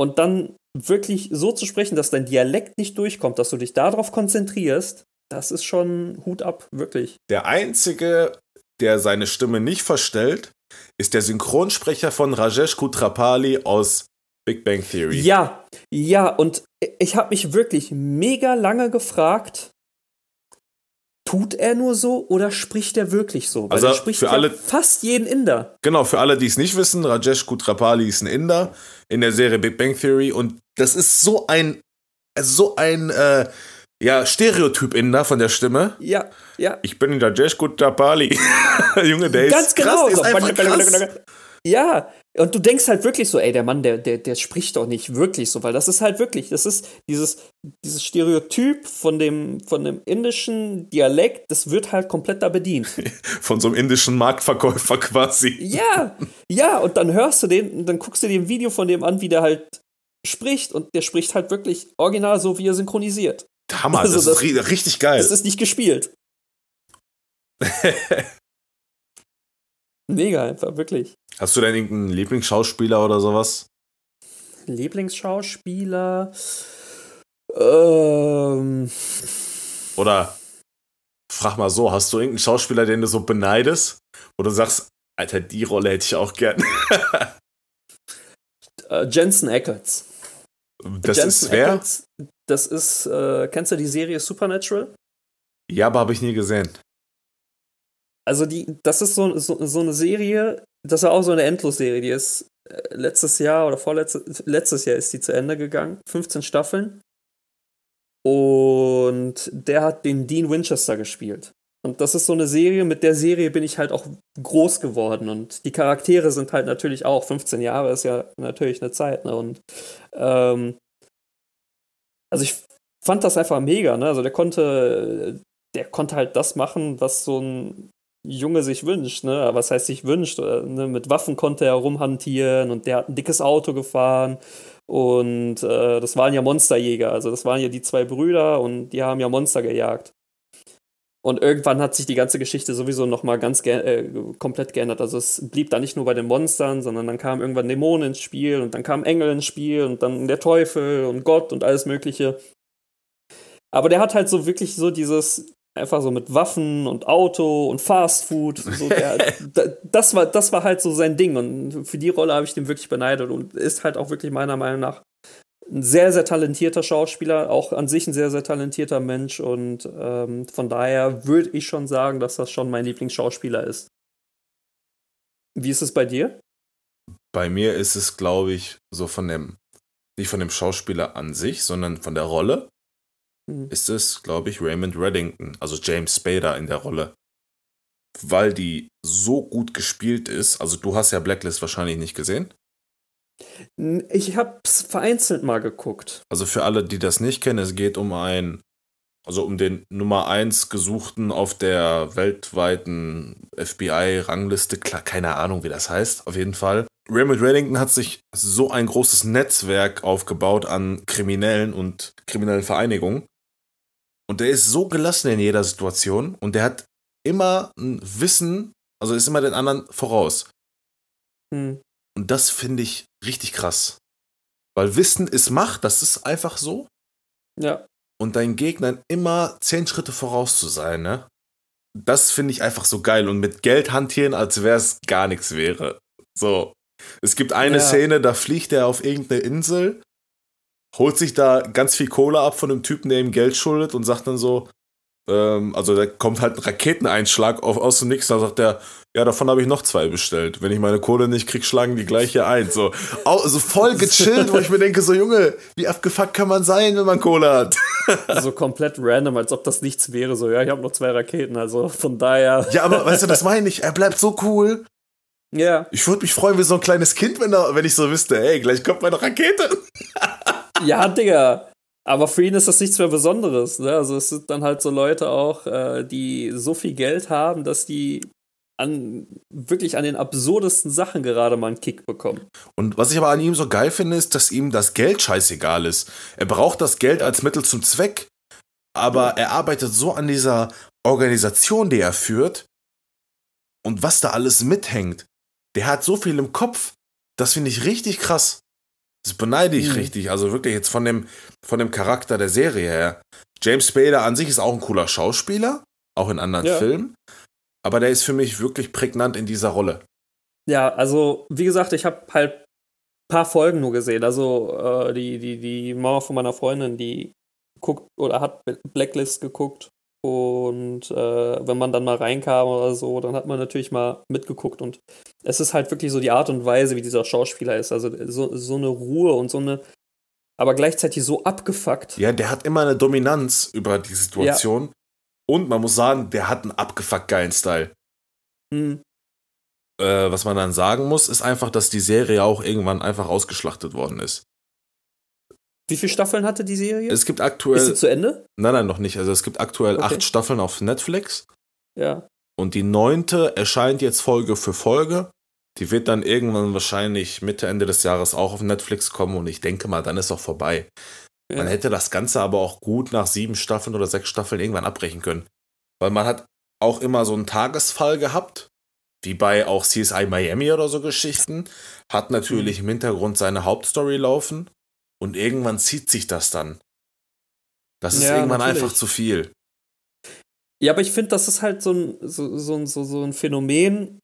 Und dann wirklich so zu sprechen, dass dein Dialekt nicht durchkommt, dass du dich darauf konzentrierst, das ist schon Hut ab, wirklich. Der einzige, der seine Stimme nicht verstellt, ist der Synchronsprecher von Rajesh Kutrapali aus Big Bang Theory. Ja, ja, und ich habe mich wirklich mega lange gefragt, tut er nur so oder spricht er wirklich so? Weil also er spricht für ja alle, fast jeden Inder. Genau, für alle, die es nicht wissen, Rajesh Kutrapali ist ein Inder in der Serie Big Bang Theory und das ist so ein, so ein, äh, ja, Stereotyp Inder von der Stimme. Ja, ja. Ich bin Rajesh Kutrapali. Junge, der Ganz ist genau. krass, der ist einfach krass. Ja, und du denkst halt wirklich so, ey, der Mann, der, der, der spricht doch nicht wirklich so, weil das ist halt wirklich, das ist dieses, dieses Stereotyp von dem, von dem indischen Dialekt, das wird halt komplett da bedient. Von so einem indischen Marktverkäufer quasi. Ja, ja, und dann hörst du den, dann guckst du dir ein Video von dem an, wie der halt spricht und der spricht halt wirklich original so, wie er synchronisiert. Hammer, also das, das ist richtig geil. Das ist nicht gespielt. Mega einfach, wirklich. Hast du denn irgendeinen Lieblingsschauspieler oder sowas? Lieblingsschauspieler? Ähm. Oder frag mal so, hast du irgendeinen Schauspieler, den du so beneidest? Oder sagst, Alter, die Rolle hätte ich auch gern. uh, Jensen Ackles. Das Jensen ist wer? Ackles, das ist, äh, kennst du die Serie Supernatural? Ja, aber habe ich nie gesehen. Also die, das ist so, so, so eine Serie, das war auch so eine Endlosserie, die ist äh, letztes Jahr oder vorletztes letztes Jahr ist die zu Ende gegangen. 15 Staffeln. Und der hat den Dean Winchester gespielt. Und das ist so eine Serie, mit der Serie bin ich halt auch groß geworden. Und die Charaktere sind halt natürlich auch, 15 Jahre ist ja natürlich eine Zeit, ne? Und ähm, also ich fand das einfach mega, ne? Also der konnte, der konnte halt das machen, was so ein Junge sich wünscht, ne? Was heißt sich wünscht? Ne? Mit Waffen konnte er rumhantieren und der hat ein dickes Auto gefahren. Und äh, das waren ja Monsterjäger. Also das waren ja die zwei Brüder und die haben ja Monster gejagt. Und irgendwann hat sich die ganze Geschichte sowieso nochmal ganz ge äh, komplett geändert. Also es blieb da nicht nur bei den Monstern, sondern dann kamen irgendwann Dämonen ins Spiel und dann kamen Engel ins Spiel und dann der Teufel und Gott und alles Mögliche. Aber der hat halt so wirklich so dieses, einfach so mit Waffen und Auto und Fastfood. So das, war, das war halt so sein Ding. Und für die Rolle habe ich den wirklich beneidet und ist halt auch wirklich meiner Meinung nach ein sehr, sehr talentierter Schauspieler, auch an sich ein sehr, sehr talentierter Mensch. Und ähm, von daher würde ich schon sagen, dass das schon mein Lieblingsschauspieler ist. Wie ist es bei dir? Bei mir ist es, glaube ich, so von dem, nicht von dem Schauspieler an sich, sondern von der Rolle mhm. ist es, glaube ich, Raymond Reddington, also James Spader in der Rolle. Weil die so gut gespielt ist. Also du hast ja Blacklist wahrscheinlich nicht gesehen. Ich hab's vereinzelt mal geguckt. Also für alle, die das nicht kennen, es geht um ein, also um den Nummer 1 gesuchten auf der weltweiten FBI-Rangliste, keine Ahnung, wie das heißt, auf jeden Fall. Raymond Reddington hat sich so ein großes Netzwerk aufgebaut an Kriminellen und kriminellen Vereinigungen, und der ist so gelassen in jeder Situation und der hat immer ein Wissen, also ist immer den anderen voraus. Hm. Und das finde ich richtig krass. Weil Wissen ist Macht, das ist einfach so. Ja. Und deinen Gegnern immer zehn Schritte voraus zu sein, ne? Das finde ich einfach so geil. Und mit Geld hantieren, als wäre es gar nichts wäre. So. Es gibt eine ja. Szene, da fliegt er auf irgendeine Insel holt sich da ganz viel Kohle ab von dem Typen, der ihm Geld schuldet und sagt dann so, ähm, also da kommt halt ein Raketeneinschlag auf, aus dem Nix, da sagt er, ja, davon habe ich noch zwei bestellt. Wenn ich meine Kohle nicht krieg, schlagen die gleiche ein. So, also voll gechillt, wo ich mir denke, so Junge, wie abgefuckt kann man sein, wenn man Kohle hat? so komplett random, als ob das nichts wäre. So, ja, ich habe noch zwei Raketen, also von daher. Ja, aber weißt du, das meine ich. Er bleibt so cool. Ja. Ich würde mich freuen wie so ein kleines Kind, wenn, er, wenn ich so wüsste, ey, gleich kommt meine Rakete. ja, Digga. Aber für ihn ist das nichts mehr Besonderes. Ne? Also es sind dann halt so Leute auch, äh, die so viel Geld haben, dass die an wirklich an den absurdesten Sachen gerade mal einen Kick bekommen. Und was ich aber an ihm so geil finde, ist, dass ihm das Geld scheißegal ist. Er braucht das Geld als Mittel zum Zweck, aber er arbeitet so an dieser Organisation, die er führt und was da alles mithängt. Der hat so viel im Kopf. Das finde ich richtig krass. Das beneide ich mhm. richtig. Also wirklich jetzt von dem, von dem Charakter der Serie her. James Spader an sich ist auch ein cooler Schauspieler, auch in anderen ja. Filmen. Aber der ist für mich wirklich prägnant in dieser Rolle. Ja, also wie gesagt, ich habe halt ein paar Folgen nur gesehen. Also äh, die, die, die Mama von meiner Freundin, die guckt oder hat Blacklist geguckt. Und äh, wenn man dann mal reinkam oder so, dann hat man natürlich mal mitgeguckt. Und es ist halt wirklich so die Art und Weise, wie dieser Schauspieler ist. Also so, so eine Ruhe und so eine, aber gleichzeitig so abgefuckt. Ja, der hat immer eine Dominanz über die Situation. Ja. Und man muss sagen, der hat einen abgefuckt geilen Style. Hm. Äh, was man dann sagen muss, ist einfach, dass die Serie auch irgendwann einfach ausgeschlachtet worden ist. Wie viele Staffeln hatte die Serie? Es gibt aktuell. Ist sie zu Ende? Nein, nein, noch nicht. Also es gibt aktuell okay. acht Staffeln auf Netflix. Ja. Und die neunte erscheint jetzt Folge für Folge. Die wird dann irgendwann wahrscheinlich Mitte, Ende des Jahres auch auf Netflix kommen und ich denke mal, dann ist auch vorbei. Ja. Man hätte das Ganze aber auch gut nach sieben Staffeln oder sechs Staffeln irgendwann abbrechen können. Weil man hat auch immer so einen Tagesfall gehabt, wie bei auch CSI Miami oder so Geschichten, hat natürlich mhm. im Hintergrund seine Hauptstory laufen und irgendwann zieht sich das dann. Das ist ja, irgendwann natürlich. einfach zu viel. Ja, aber ich finde, das ist halt so ein, so, so, so, so ein Phänomen.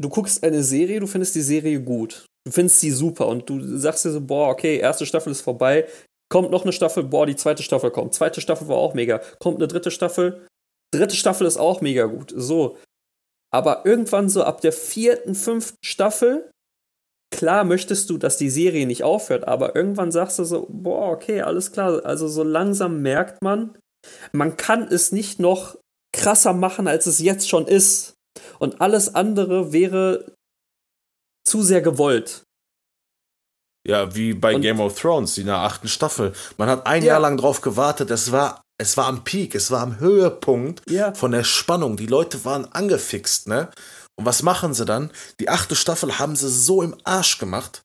Du guckst eine Serie, du findest die Serie gut. Du findest sie super und du sagst dir so, boah, okay, erste Staffel ist vorbei. Kommt noch eine Staffel, boah, die zweite Staffel kommt. Zweite Staffel war auch mega. Kommt eine dritte Staffel. Dritte Staffel ist auch mega gut. So. Aber irgendwann so ab der vierten, fünften Staffel klar möchtest du, dass die Serie nicht aufhört, aber irgendwann sagst du so, boah, okay, alles klar. Also so langsam merkt man, man kann es nicht noch krasser machen, als es jetzt schon ist. Und alles andere wäre zu sehr gewollt. Ja, wie bei und, Game of Thrones, in der achten Staffel. Man hat ein ja. Jahr lang drauf gewartet. Es war, es war am Peak, es war am Höhepunkt ja. von der Spannung. Die Leute waren angefixt, ne? Und was machen sie dann? Die achte Staffel haben sie so im Arsch gemacht.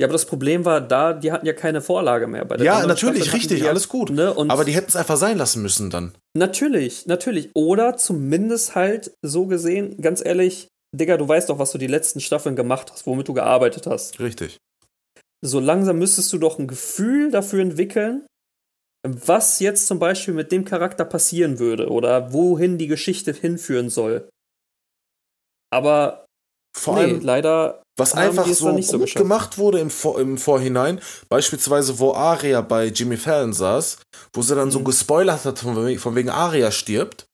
Ja, aber das Problem war da, die hatten ja keine Vorlage mehr. ja, natürlich, richtig, die, alles gut. Ne, aber die hätten es einfach sein lassen müssen dann. Natürlich, natürlich. Oder zumindest halt so gesehen, ganz ehrlich, Digga, du weißt doch, was du die letzten Staffeln gemacht hast, womit du gearbeitet hast. Richtig. So langsam müsstest du doch ein Gefühl dafür entwickeln, was jetzt zum Beispiel mit dem Charakter passieren würde oder wohin die Geschichte hinführen soll. Aber vor nee, allem, leider. Was einfach so gut so gemacht wurde im, Vor im Vorhinein, beispielsweise wo Aria bei Jimmy Fallon saß, wo sie dann mhm. so gespoilert hat, von, wegen, von wegen Aria stirbt.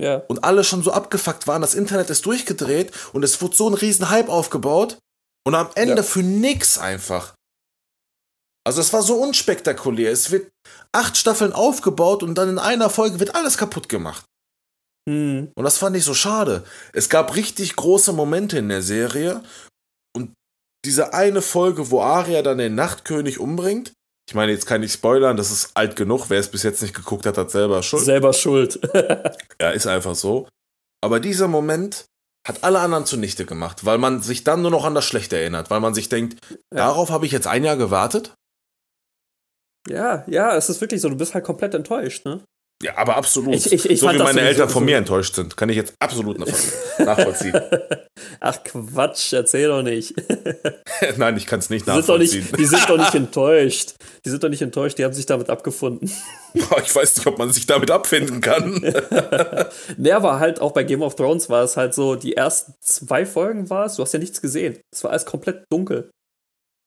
Ja. Und alle schon so abgefuckt waren, das Internet ist durchgedreht und es wurde so ein riesen Hype aufgebaut. Und am Ende ja. für nix einfach. Also es war so unspektakulär. Es wird acht Staffeln aufgebaut und dann in einer Folge wird alles kaputt gemacht. Hm. Und das fand ich so schade. Es gab richtig große Momente in der Serie. Und diese eine Folge, wo Arya dann den Nachtkönig umbringt. Ich meine, jetzt kann ich spoilern, das ist alt genug. Wer es bis jetzt nicht geguckt hat, hat selber Schuld. Selber Schuld. ja, ist einfach so. Aber dieser Moment hat alle anderen zunichte gemacht, weil man sich dann nur noch an das Schlechte erinnert, weil man sich denkt, ja. darauf habe ich jetzt ein Jahr gewartet. Ja, ja, es ist wirklich so, du bist halt komplett enttäuscht, ne? Ja, aber absolut. Ich, ich, ich so wie meine Eltern von mir enttäuscht sind, kann ich jetzt absolut nachvollziehen. Ach Quatsch, erzähl doch nicht. Nein, ich kann es nicht nachvollziehen. Nicht, die sind doch nicht enttäuscht. Die sind doch nicht enttäuscht, die haben sich damit abgefunden. Ich weiß nicht, ob man sich damit abfinden kann. ne, aber halt auch bei Game of Thrones war es halt so, die ersten zwei Folgen war es, du hast ja nichts gesehen. Es war alles komplett dunkel.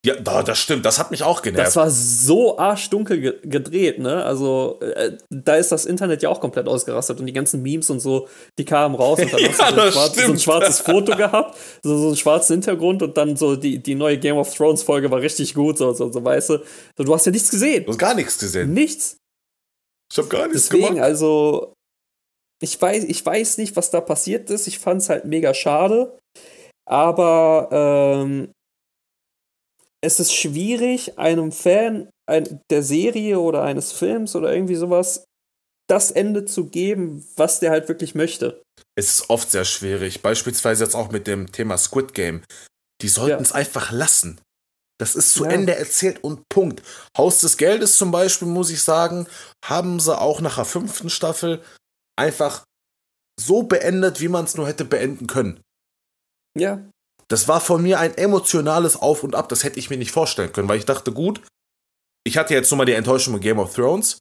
Ja, da, das stimmt, das hat mich auch genervt. Das war so arschdunkel ge gedreht, ne? Also, äh, da ist das Internet ja auch komplett ausgerastet und die ganzen Memes und so, die kamen raus und dann ja, hast du so ein, schwarz, so ein, schwarzes Foto gehabt, so, so einen schwarzen Hintergrund und dann so die, die neue Game of Thrones Folge war richtig gut, so, so, so weißt du. So, du hast ja nichts gesehen. Du hast gar nichts gesehen. Nichts. Ich hab gar nichts Deswegen, gemacht. also, ich weiß, ich weiß nicht, was da passiert ist. Ich fand's halt mega schade. Aber, ähm, es ist schwierig, einem Fan der Serie oder eines Films oder irgendwie sowas das Ende zu geben, was der halt wirklich möchte. es ist oft sehr schwierig. Beispielsweise jetzt auch mit dem Thema Squid Game. Die sollten es einfach lassen. Das ist zu Ja. Ende erzählt und Punkt. Haus des Geldes zum Beispiel, muss ich sagen, haben sie auch nach der fünften Staffel einfach so beendet, wie man es nur hätte beenden können. Ja. Das war von mir ein emotionales Auf und Ab, das hätte ich mir nicht vorstellen können, weil ich dachte, gut, ich hatte jetzt nur mal die Enttäuschung mit Game of Thrones.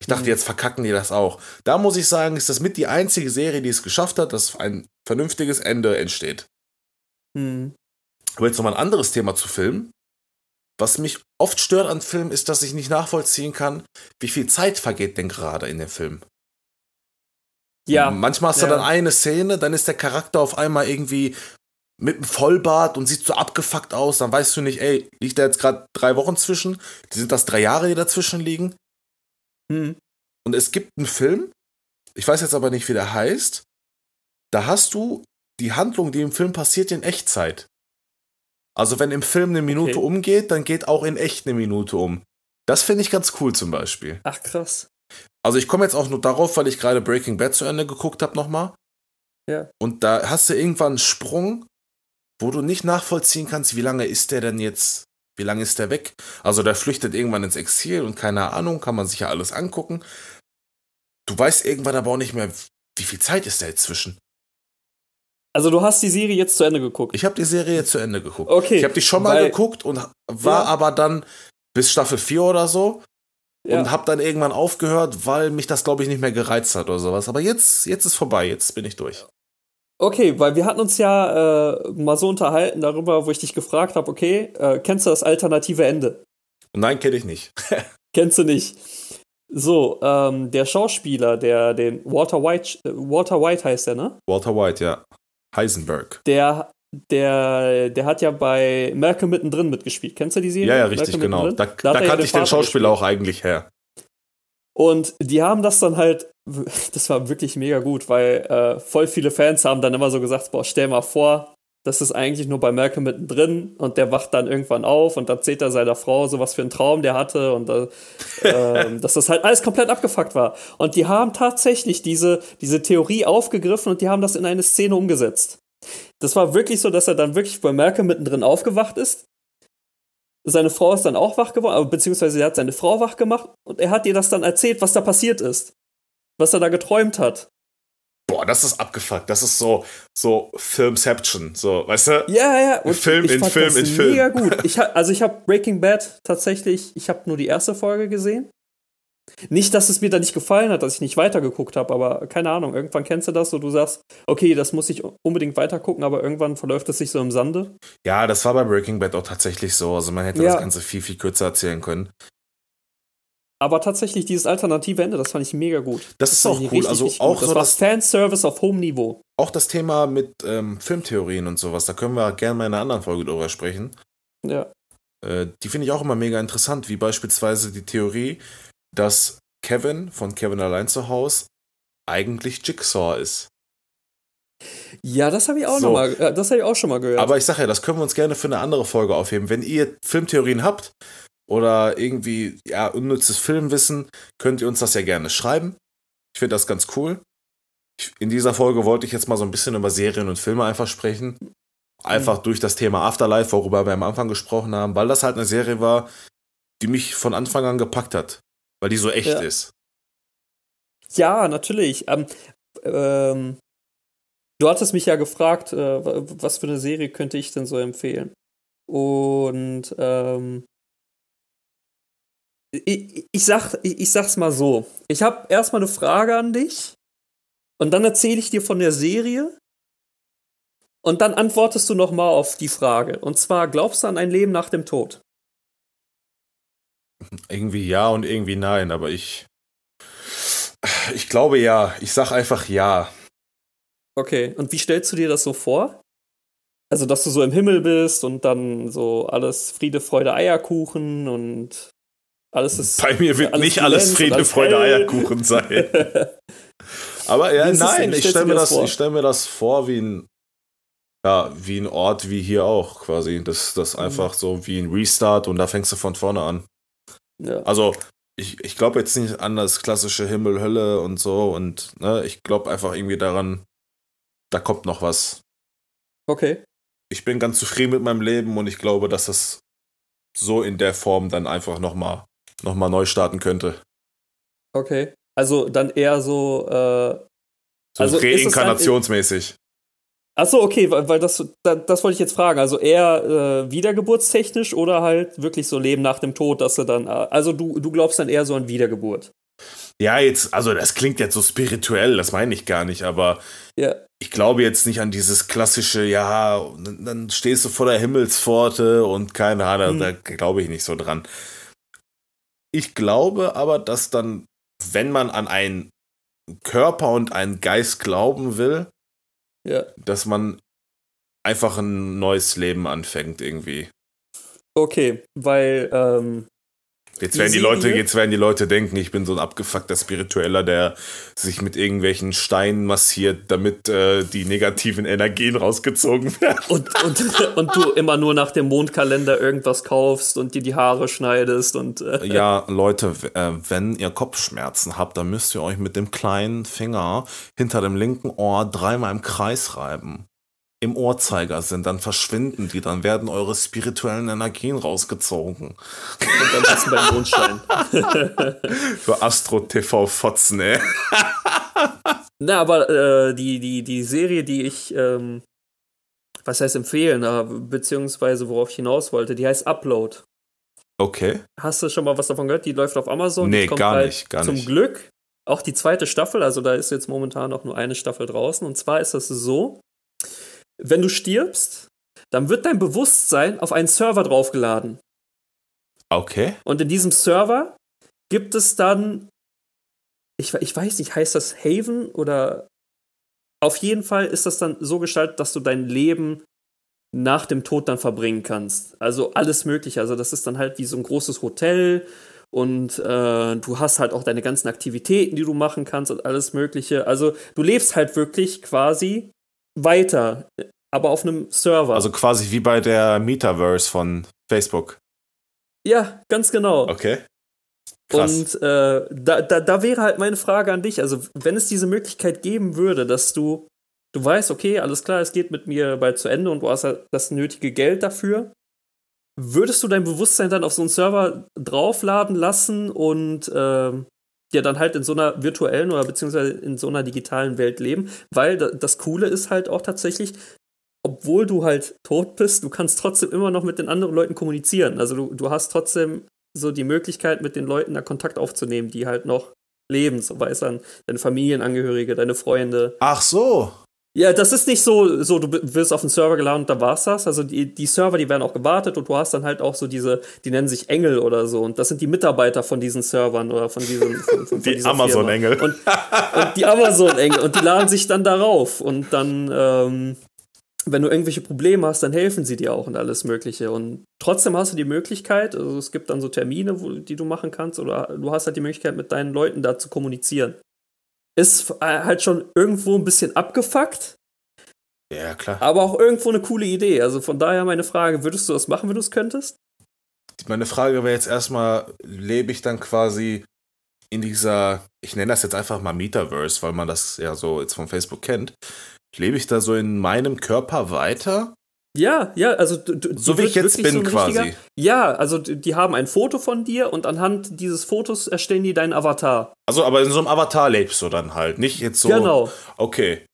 Ich dachte, Mhm. jetzt verkacken die das auch. Da muss ich sagen, ist das mit die einzige Serie, die es geschafft hat, dass ein vernünftiges Ende entsteht. Hm. Aber jetzt nochmal ein anderes Thema zu Filmen. Was mich oft stört an Filmen, ist, dass ich nicht nachvollziehen kann, wie viel Zeit vergeht denn gerade in dem Film. Ja. Manchmal hast du Ja. dann eine Szene, dann ist der Charakter auf einmal irgendwie mit einem Vollbart und sieht so abgefuckt aus. Dann weißt du nicht, ey, liegt da jetzt gerade drei Wochen zwischen? Sind das drei Jahre, die dazwischen liegen? Hm. Und es gibt einen Film, ich weiß jetzt aber nicht, wie der heißt. Da hast du die Handlung, die im Film passiert, in Echtzeit. Also wenn im Film eine Minute Okay. umgeht, dann geht auch in echt eine Minute um. Das finde ich ganz cool zum Beispiel. Ach, krass. Also ich komme jetzt auch nur darauf, weil ich gerade Breaking Bad zu Ende geguckt habe nochmal. Ja. Und da hast du irgendwann einen Sprung, wo du nicht nachvollziehen kannst, wie lange ist der denn jetzt, wie lange ist der weg? Also der flüchtet irgendwann ins Exil und keine Ahnung, kann man sich ja alles angucken. Du weißt irgendwann aber auch nicht mehr, wie viel Zeit ist da jetzt zwischen. Also du hast die Serie jetzt zu Ende geguckt. Ich habe die Serie jetzt zu Ende geguckt. Okay, Ich habe die schon mal weil- geguckt und war Ja. aber dann bis Staffel 4 oder so ja. und habe dann irgendwann aufgehört, weil mich das glaube ich nicht mehr gereizt hat oder sowas. Aber jetzt jetzt ist vorbei, jetzt bin ich durch. Okay, weil wir hatten uns ja äh, mal so unterhalten darüber, wo ich dich gefragt habe, okay, äh, kennst du das alternative Ende? Nein, kenne ich nicht. Kennst du nicht? So, ähm, der Schauspieler, der den Walter White, äh, Walter White heißt der, ne? Walter White, ja. Heisenberg. Der, der, der hat ja bei Malcolm mittendrin mitgespielt. Kennst du die Serie? Ja, ja, richtig, Malcolm genau. mittendrin? Da, da ja kannte ich den Vater Schauspieler gespielt. auch eigentlich her. Und die haben das dann halt, das war wirklich mega gut, weil äh, voll viele Fans haben dann immer so gesagt, boah, stell mal vor, das ist eigentlich nur bei Malcolm mittendrin und der wacht dann irgendwann auf und erzählt er seiner Frau so was für einen Traum der hatte und äh, ähm, dass das halt alles komplett abgefuckt war. Und die haben tatsächlich diese, diese Theorie aufgegriffen und die haben das in eine Szene umgesetzt. Das war wirklich so, dass er dann wirklich bei Malcolm mittendrin aufgewacht ist. Seine Frau ist dann auch wach geworden, aber beziehungsweise er hat seine Frau wach gemacht und er hat ihr das dann erzählt, was da passiert ist. Was er da geträumt hat. Boah, das ist abgefuckt. Das ist so, so Filmception. So, weißt du? Ja, ja, und Film ich in fand Film das in Film. mega gut. Ich, ha- also ich habe Breaking Bad tatsächlich, ich habe nur die erste Folge gesehen. Nicht, dass es mir da nicht gefallen hat, dass ich nicht weitergeguckt habe, aber keine Ahnung, irgendwann kennst du das, so du sagst, okay, das muss ich unbedingt weitergucken, aber irgendwann verläuft es sich so im Sande. Ja, das war bei Breaking Bad auch tatsächlich so. Also man hätte Ja. das Ganze viel, viel kürzer erzählen können. Aber tatsächlich dieses alternative Ende, das fand ich mega gut. Das ist fand auch cool. Also auch gut. Das so war das- Fanservice auf hohem Niveau. Auch das Thema mit ähm, Filmtheorien und sowas, da können wir gerne mal in einer anderen Folge drüber sprechen. Ja. Äh, die finde ich auch immer mega interessant, wie beispielsweise die Theorie, dass Kevin von Kevin allein zu Hause eigentlich Jigsaw ist. Ja, das habe ich auch So. mal, äh, das habe ich auch schon mal gehört. Aber ich sage ja, das können wir uns gerne für eine andere Folge aufheben. Wenn ihr Filmtheorien habt oder irgendwie ja, unnützes Filmwissen, könnt ihr uns das ja gerne schreiben. Ich finde das ganz cool. In dieser Folge wollte ich jetzt mal so ein bisschen über Serien und Filme einfach sprechen. Einfach durch das Thema Afterlife, worüber wir am Anfang gesprochen haben, weil das halt eine Serie war, die mich von Anfang an gepackt hat. Weil die so echt Ja. ist. Ja, natürlich. Ähm, ähm, du hattest mich ja gefragt, äh, wa- was für eine Serie könnte ich denn so empfehlen? Und ähm, ich, ich, sag, ich, ich sag's mal so. Ich habe erstmal eine Frage an dich und dann erzähle ich dir von der Serie und dann antwortest du nochmal auf die Frage. Und zwar, glaubst du an ein Leben nach dem Tod? Irgendwie ja und irgendwie nein, aber ich. Ich glaube ja. Ich sag einfach ja. Okay, und wie stellst du dir das so vor? Also, dass du so im Himmel bist und dann so alles Friede, Freude, Eierkuchen und alles ist. Bei mir wird alles nicht alles Friede, alles Freude. Eierkuchen sein. Aber ja, ist nein, ich stelle mir, das, das vor? ich stell mir das vor wie ein, ja, wie ein Ort wie hier auch quasi. Das, das Mhm. einfach so wie ein Restart und da fängst du von vorne an. Ja. Also, ich, ich glaube jetzt nicht an das klassische Himmel, Hölle und so und ne, ich glaube einfach irgendwie daran, da kommt noch was. Okay. Ich bin ganz zufrieden mit meinem Leben und ich glaube, dass das so in der Form dann einfach nochmal noch mal neu starten könnte. Okay. Also dann eher so. Äh, so also reinkarnationsmäßig. Achso, okay, weil, weil das, das, das wollte ich jetzt fragen. Also eher äh, wiedergeburtstechnisch oder halt wirklich so Leben nach dem Tod, dass du dann. Äh, also du, du glaubst dann eher so an Wiedergeburt. Ja, jetzt, also das klingt jetzt so spirituell, das meine ich gar nicht, aber ja. ich glaube jetzt nicht an dieses klassische, ja, dann stehst du vor der Himmelspforte und keine Ahnung, hm. da glaube ich nicht so dran. Ich glaube aber, dass dann, wenn man an einen Körper und einen Geist glauben will, ja. dass man einfach ein neues Leben anfängt irgendwie. Okay, weil ähm, Jetzt werden die Leute, jetzt werden die Leute denken, ich bin so ein abgefuckter Spiritueller, der sich mit irgendwelchen Steinen massiert, damit äh, die negativen Energien rausgezogen werden. Und, und, und du immer nur nach dem Mondkalender irgendwas kaufst und dir die Haare schneidest und. Äh. Ja, Leute, äh, wenn ihr Kopfschmerzen habt, dann müsst ihr euch mit dem kleinen Finger hinter dem linken Ohr dreimal im Kreis reiben im Uhrzeiger sind, dann verschwinden die, dann werden eure spirituellen Energien rausgezogen. Und dann sitzen beim Mondschein. Für Astro-TV-Fotzen, ey. Na, aber äh, die, die, die Serie, die ich, ähm, was heißt empfehlen, äh, beziehungsweise worauf ich hinaus wollte, die heißt Upload. Okay. Hast du schon mal was davon gehört? Die läuft auf Amazon. Nee, gar nicht, gar zum nicht. Zum Glück auch die zweite Staffel, also da ist jetzt momentan auch nur eine Staffel draußen. Und zwar ist das so, wenn du stirbst, dann wird dein Bewusstsein auf einen Server draufgeladen. Okay. Und in diesem Server gibt es dann, ich, ich weiß nicht, heißt das Haven oder auf jeden Fall ist das dann so gestaltet, dass du dein Leben nach dem Tod dann verbringen kannst. Also alles Mögliche. Also das ist dann halt wie so ein großes Hotel und äh, du hast halt auch deine ganzen Aktivitäten, die du machen kannst und alles Mögliche. Also du lebst halt wirklich quasi weiter, aber auf einem Server. Also quasi wie bei der Metaverse von Facebook. Ja, ganz genau. Okay. Krass. Und äh, da, da, da wäre halt meine Frage an dich. Also, wenn es diese Möglichkeit geben würde, dass du, du weißt, okay, alles klar, es geht mit mir bald zu Ende und du hast halt das nötige Geld dafür, würdest du dein Bewusstsein dann auf so einen Server draufladen lassen und äh, ja dann halt in so einer virtuellen oder beziehungsweise in so einer digitalen Welt leben, weil das Coole ist halt auch tatsächlich, obwohl du halt tot bist, du kannst trotzdem immer noch mit den anderen Leuten kommunizieren. Also du, du hast trotzdem so die Möglichkeit, mit den Leuten da Kontakt aufzunehmen, die halt noch leben, so weiß dann deine Familienangehörige, deine Freunde. Ach so. Ja, das ist nicht so, so du wirst auf den Server geladen und da war's das. Also die, die Server, die werden auch gewartet und du hast dann halt auch so diese, die nennen sich Engel oder so. Und das sind die Mitarbeiter von diesen Servern oder von diesen. Von, von, die Amazon-Engel. Und, und, die Amazon-Engel. Und die laden sich dann darauf. Und dann, ähm, wenn du irgendwelche Probleme hast, dann helfen sie dir auch und alles Mögliche. Und trotzdem hast du die Möglichkeit, also es gibt dann so Termine, wo, die du machen kannst, oder du hast halt die Möglichkeit, mit deinen Leuten da zu kommunizieren ist äh, halt schon irgendwo ein bisschen abgefuckt. Ja, klar. Aber auch irgendwo eine coole Idee. Also von daher meine Frage, würdest du das machen, wenn du es könntest? Meine Frage wäre jetzt erstmal, lebe ich dann quasi in dieser, ich nenne das jetzt einfach mal Metaverse, weil man das ja so jetzt von Facebook kennt. Lebe ich da so in meinem Körper weiter? Ja, ja, also du, so wie ich jetzt bin so quasi. Ja, also die haben ein Foto von dir und anhand dieses Fotos erstellen die deinen Avatar. Also, aber in so einem Avatar lebst du dann halt, nicht jetzt so. Genau. Okay.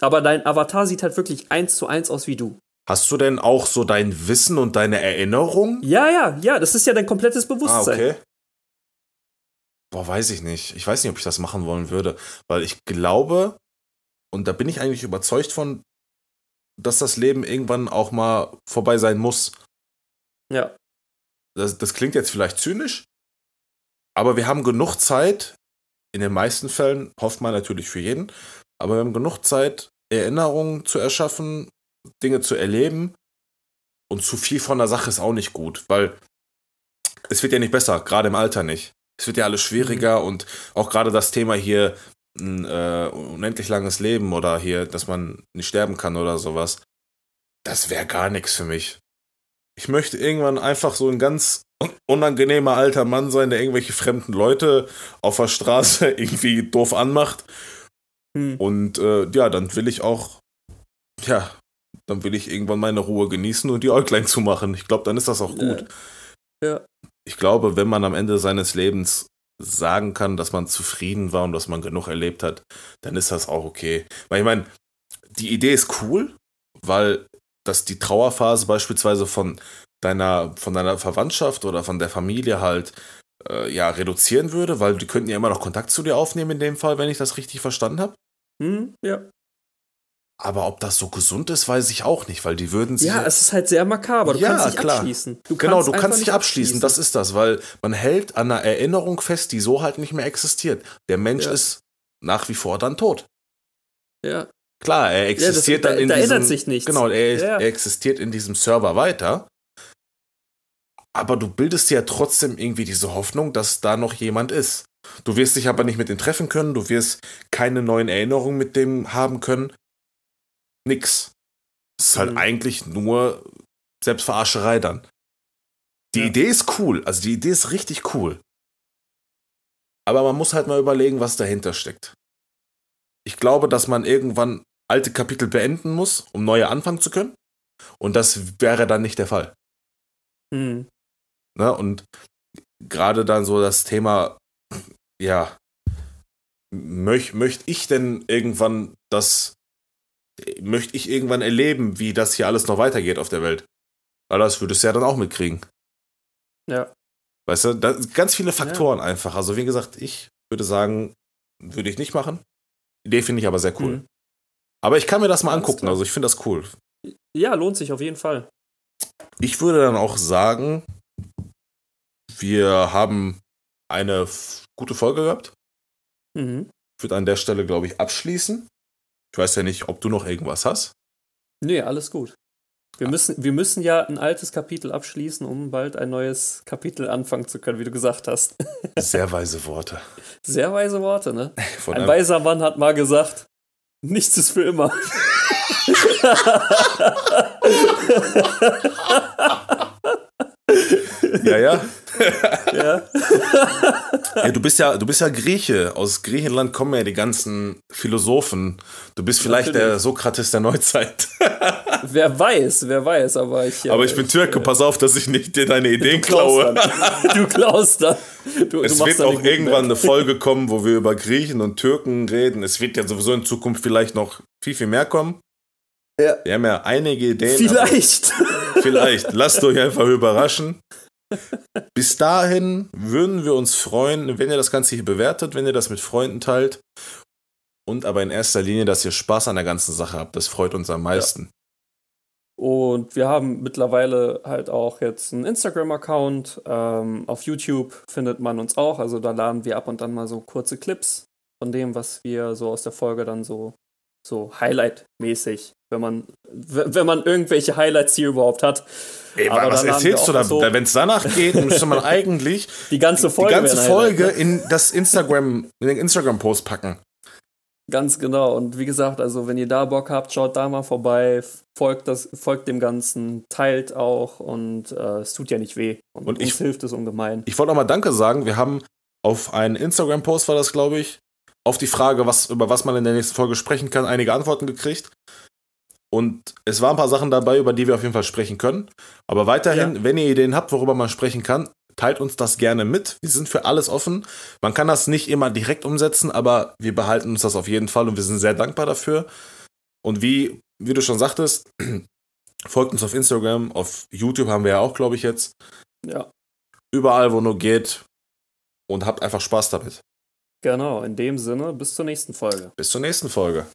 Aber dein Avatar sieht halt wirklich eins zu eins aus wie du. Hast du denn auch so dein Wissen und deine Erinnerung? Ja, ja, ja, das ist ja dein komplettes Bewusstsein. Ah, okay. Boah, weiß ich nicht. Ich weiß nicht, ob ich das machen wollen würde, weil ich glaube, und da bin ich eigentlich überzeugt von, dass das Leben irgendwann auch mal vorbei sein muss. Ja. Das, das klingt jetzt vielleicht zynisch, aber wir haben genug Zeit, in den meisten Fällen, hofft man natürlich für jeden, aber wir haben genug Zeit, Erinnerungen zu erschaffen, Dinge zu erleben. Und zu viel von der Sache ist auch nicht gut, weil es wird ja nicht besser, gerade im Alter nicht. Es wird ja alles schwieriger mhm. und auch gerade das Thema hier ein äh, unendlich langes Leben oder hier, dass man nicht sterben kann oder sowas, das wäre gar nichts für mich. Ich möchte irgendwann einfach so ein ganz unangenehmer alter Mann sein, der irgendwelche fremden Leute auf der Straße irgendwie doof anmacht Hm. Und äh, ja, dann will ich auch, ja, dann will ich irgendwann meine Ruhe genießen und die Äuglein zumachen. Ich glaube, dann ist das auch gut. Ja. ja. Ich glaube, wenn man am Ende seines Lebens sagen kann, dass man zufrieden war und dass man genug erlebt hat, dann ist das auch okay. Weil ich meine, die Idee ist cool, weil das die Trauerphase beispielsweise von deiner, von deiner Verwandtschaft oder von der Familie halt äh, ja, reduzieren würde, weil die könnten ja immer noch Kontakt zu dir aufnehmen in dem Fall, wenn ich das richtig verstanden habe. Hm, ja. Aber ob das so gesund ist, weiß ich auch nicht, weil die würden sich. Ja, es ist halt sehr makaber. Du ja, kannst nicht klar. abschließen. Du genau, kannst du kannst nicht abschließen. abschließen. Das ist das, weil man hält an einer Erinnerung fest, die so halt nicht mehr existiert. Der Mensch ja. ist nach wie vor dann tot. Ja. Klar, er existiert ja, das, dann da, in da diesem. ändert sich nichts. Genau, er, er existiert in diesem Server weiter aber du bildest ja trotzdem irgendwie diese Hoffnung, dass da noch jemand ist. Du wirst dich aber nicht mit ihm treffen können, du wirst keine neuen Erinnerungen mit dem haben können. Nix. Es ist halt mhm. eigentlich nur Selbstverarscherei dann. Die ja. Idee ist cool, also die Idee ist richtig cool. Aber man muss halt mal überlegen, was dahinter steckt. Ich glaube, dass man irgendwann alte Kapitel beenden muss, um neue anfangen zu können. Und das wäre dann nicht der Fall. Mhm. Ne? Und gerade dann so das Thema, ja, möchte möcht ich denn irgendwann das, möchte ich irgendwann erleben, wie das hier alles noch weitergeht auf der Welt? Weil das würdest du ja dann auch mitkriegen. Ja. Weißt du, ganz viele Faktoren ja. einfach. Also wie gesagt, ich würde sagen, würde ich nicht machen. Die Idee finde ich aber sehr cool. Mhm. Aber ich kann mir das mal Ganz angucken, klar. also ich finde das cool. Ja, lohnt sich auf jeden Fall. Ich würde dann auch sagen, wir haben eine gute Folge gehabt. Mhm. Ich würde an der Stelle, glaube ich, abschließen. Ich weiß ja nicht, ob du noch irgendwas hast. Nee, alles gut. Wir, ah. müssen, wir müssen ja ein altes Kapitel abschließen, um bald ein neues Kapitel anfangen zu können, wie du gesagt hast. Sehr weise Worte. Sehr weise Worte, ne? Von ein weiser Mann hat mal gesagt, nichts ist für immer. ja, ja. ja. ja. Du bist ja, du bist ja Grieche. Aus Griechenland kommen ja die ganzen Philosophen. Du bist vielleicht Natürlich. der Sokrates der Neuzeit. wer weiß, wer weiß, aber ich. Aber ich bin Türke, äh, pass auf, dass ich nicht dir deine Ideen klaue. du klaust dann. Du, es wird auch irgendwann eine Folge kommen, wo wir über Griechen und Türken reden. Es wird ja sowieso in Zukunft vielleicht noch viel, viel mehr kommen. Ja. Wir haben ja einige Ideen. Vielleicht. Vielleicht. Lasst euch einfach überraschen. Bis dahin würden wir uns freuen, wenn ihr das Ganze hier bewertet, wenn ihr das mit Freunden teilt. Und aber in erster Linie, dass ihr Spaß an der ganzen Sache habt. Das freut uns am meisten. Ja. Und wir haben mittlerweile halt auch jetzt einen Instagram-Account. Ähm, auf YouTube findet man uns auch. Also da laden wir ab und an mal so kurze Clips von dem, was wir so aus der Folge dann so, so Highlight-mäßig wenn man, wenn man irgendwelche Highlights hier überhaupt hat. Ey, Aber was erzählst du da? So wenn es danach geht, müsste man eigentlich die ganze Folge, die ganze Folge in das Instagram, in den Instagram-Post packen. Ganz genau. Und wie gesagt, also wenn ihr da Bock habt, schaut da mal vorbei, folgt, das, folgt dem Ganzen, teilt auch und äh, es tut ja nicht weh. Und, und ich, uns hilft es ungemein. Ich wollte auch mal Danke sagen. Wir haben auf einen Instagram-Post, war das, glaube ich, auf die Frage, was, über was man in der nächsten Folge sprechen kann, einige Antworten gekriegt. Und es waren ein paar Sachen dabei, über die wir auf jeden Fall sprechen können. Aber weiterhin, ja. wenn ihr Ideen habt, worüber man sprechen kann, teilt uns das gerne mit. Wir sind für alles offen. Man kann das nicht immer direkt umsetzen, aber wir behalten uns das auf jeden Fall und wir sind sehr dankbar dafür. Und wie, wie du schon sagtest, folgt uns auf Instagram, auf YouTube haben wir ja auch, glaube ich, jetzt. Ja. Überall, wo nur geht. Und habt einfach Spaß damit. Genau, in dem Sinne, bis zur nächsten Folge. Bis zur nächsten Folge.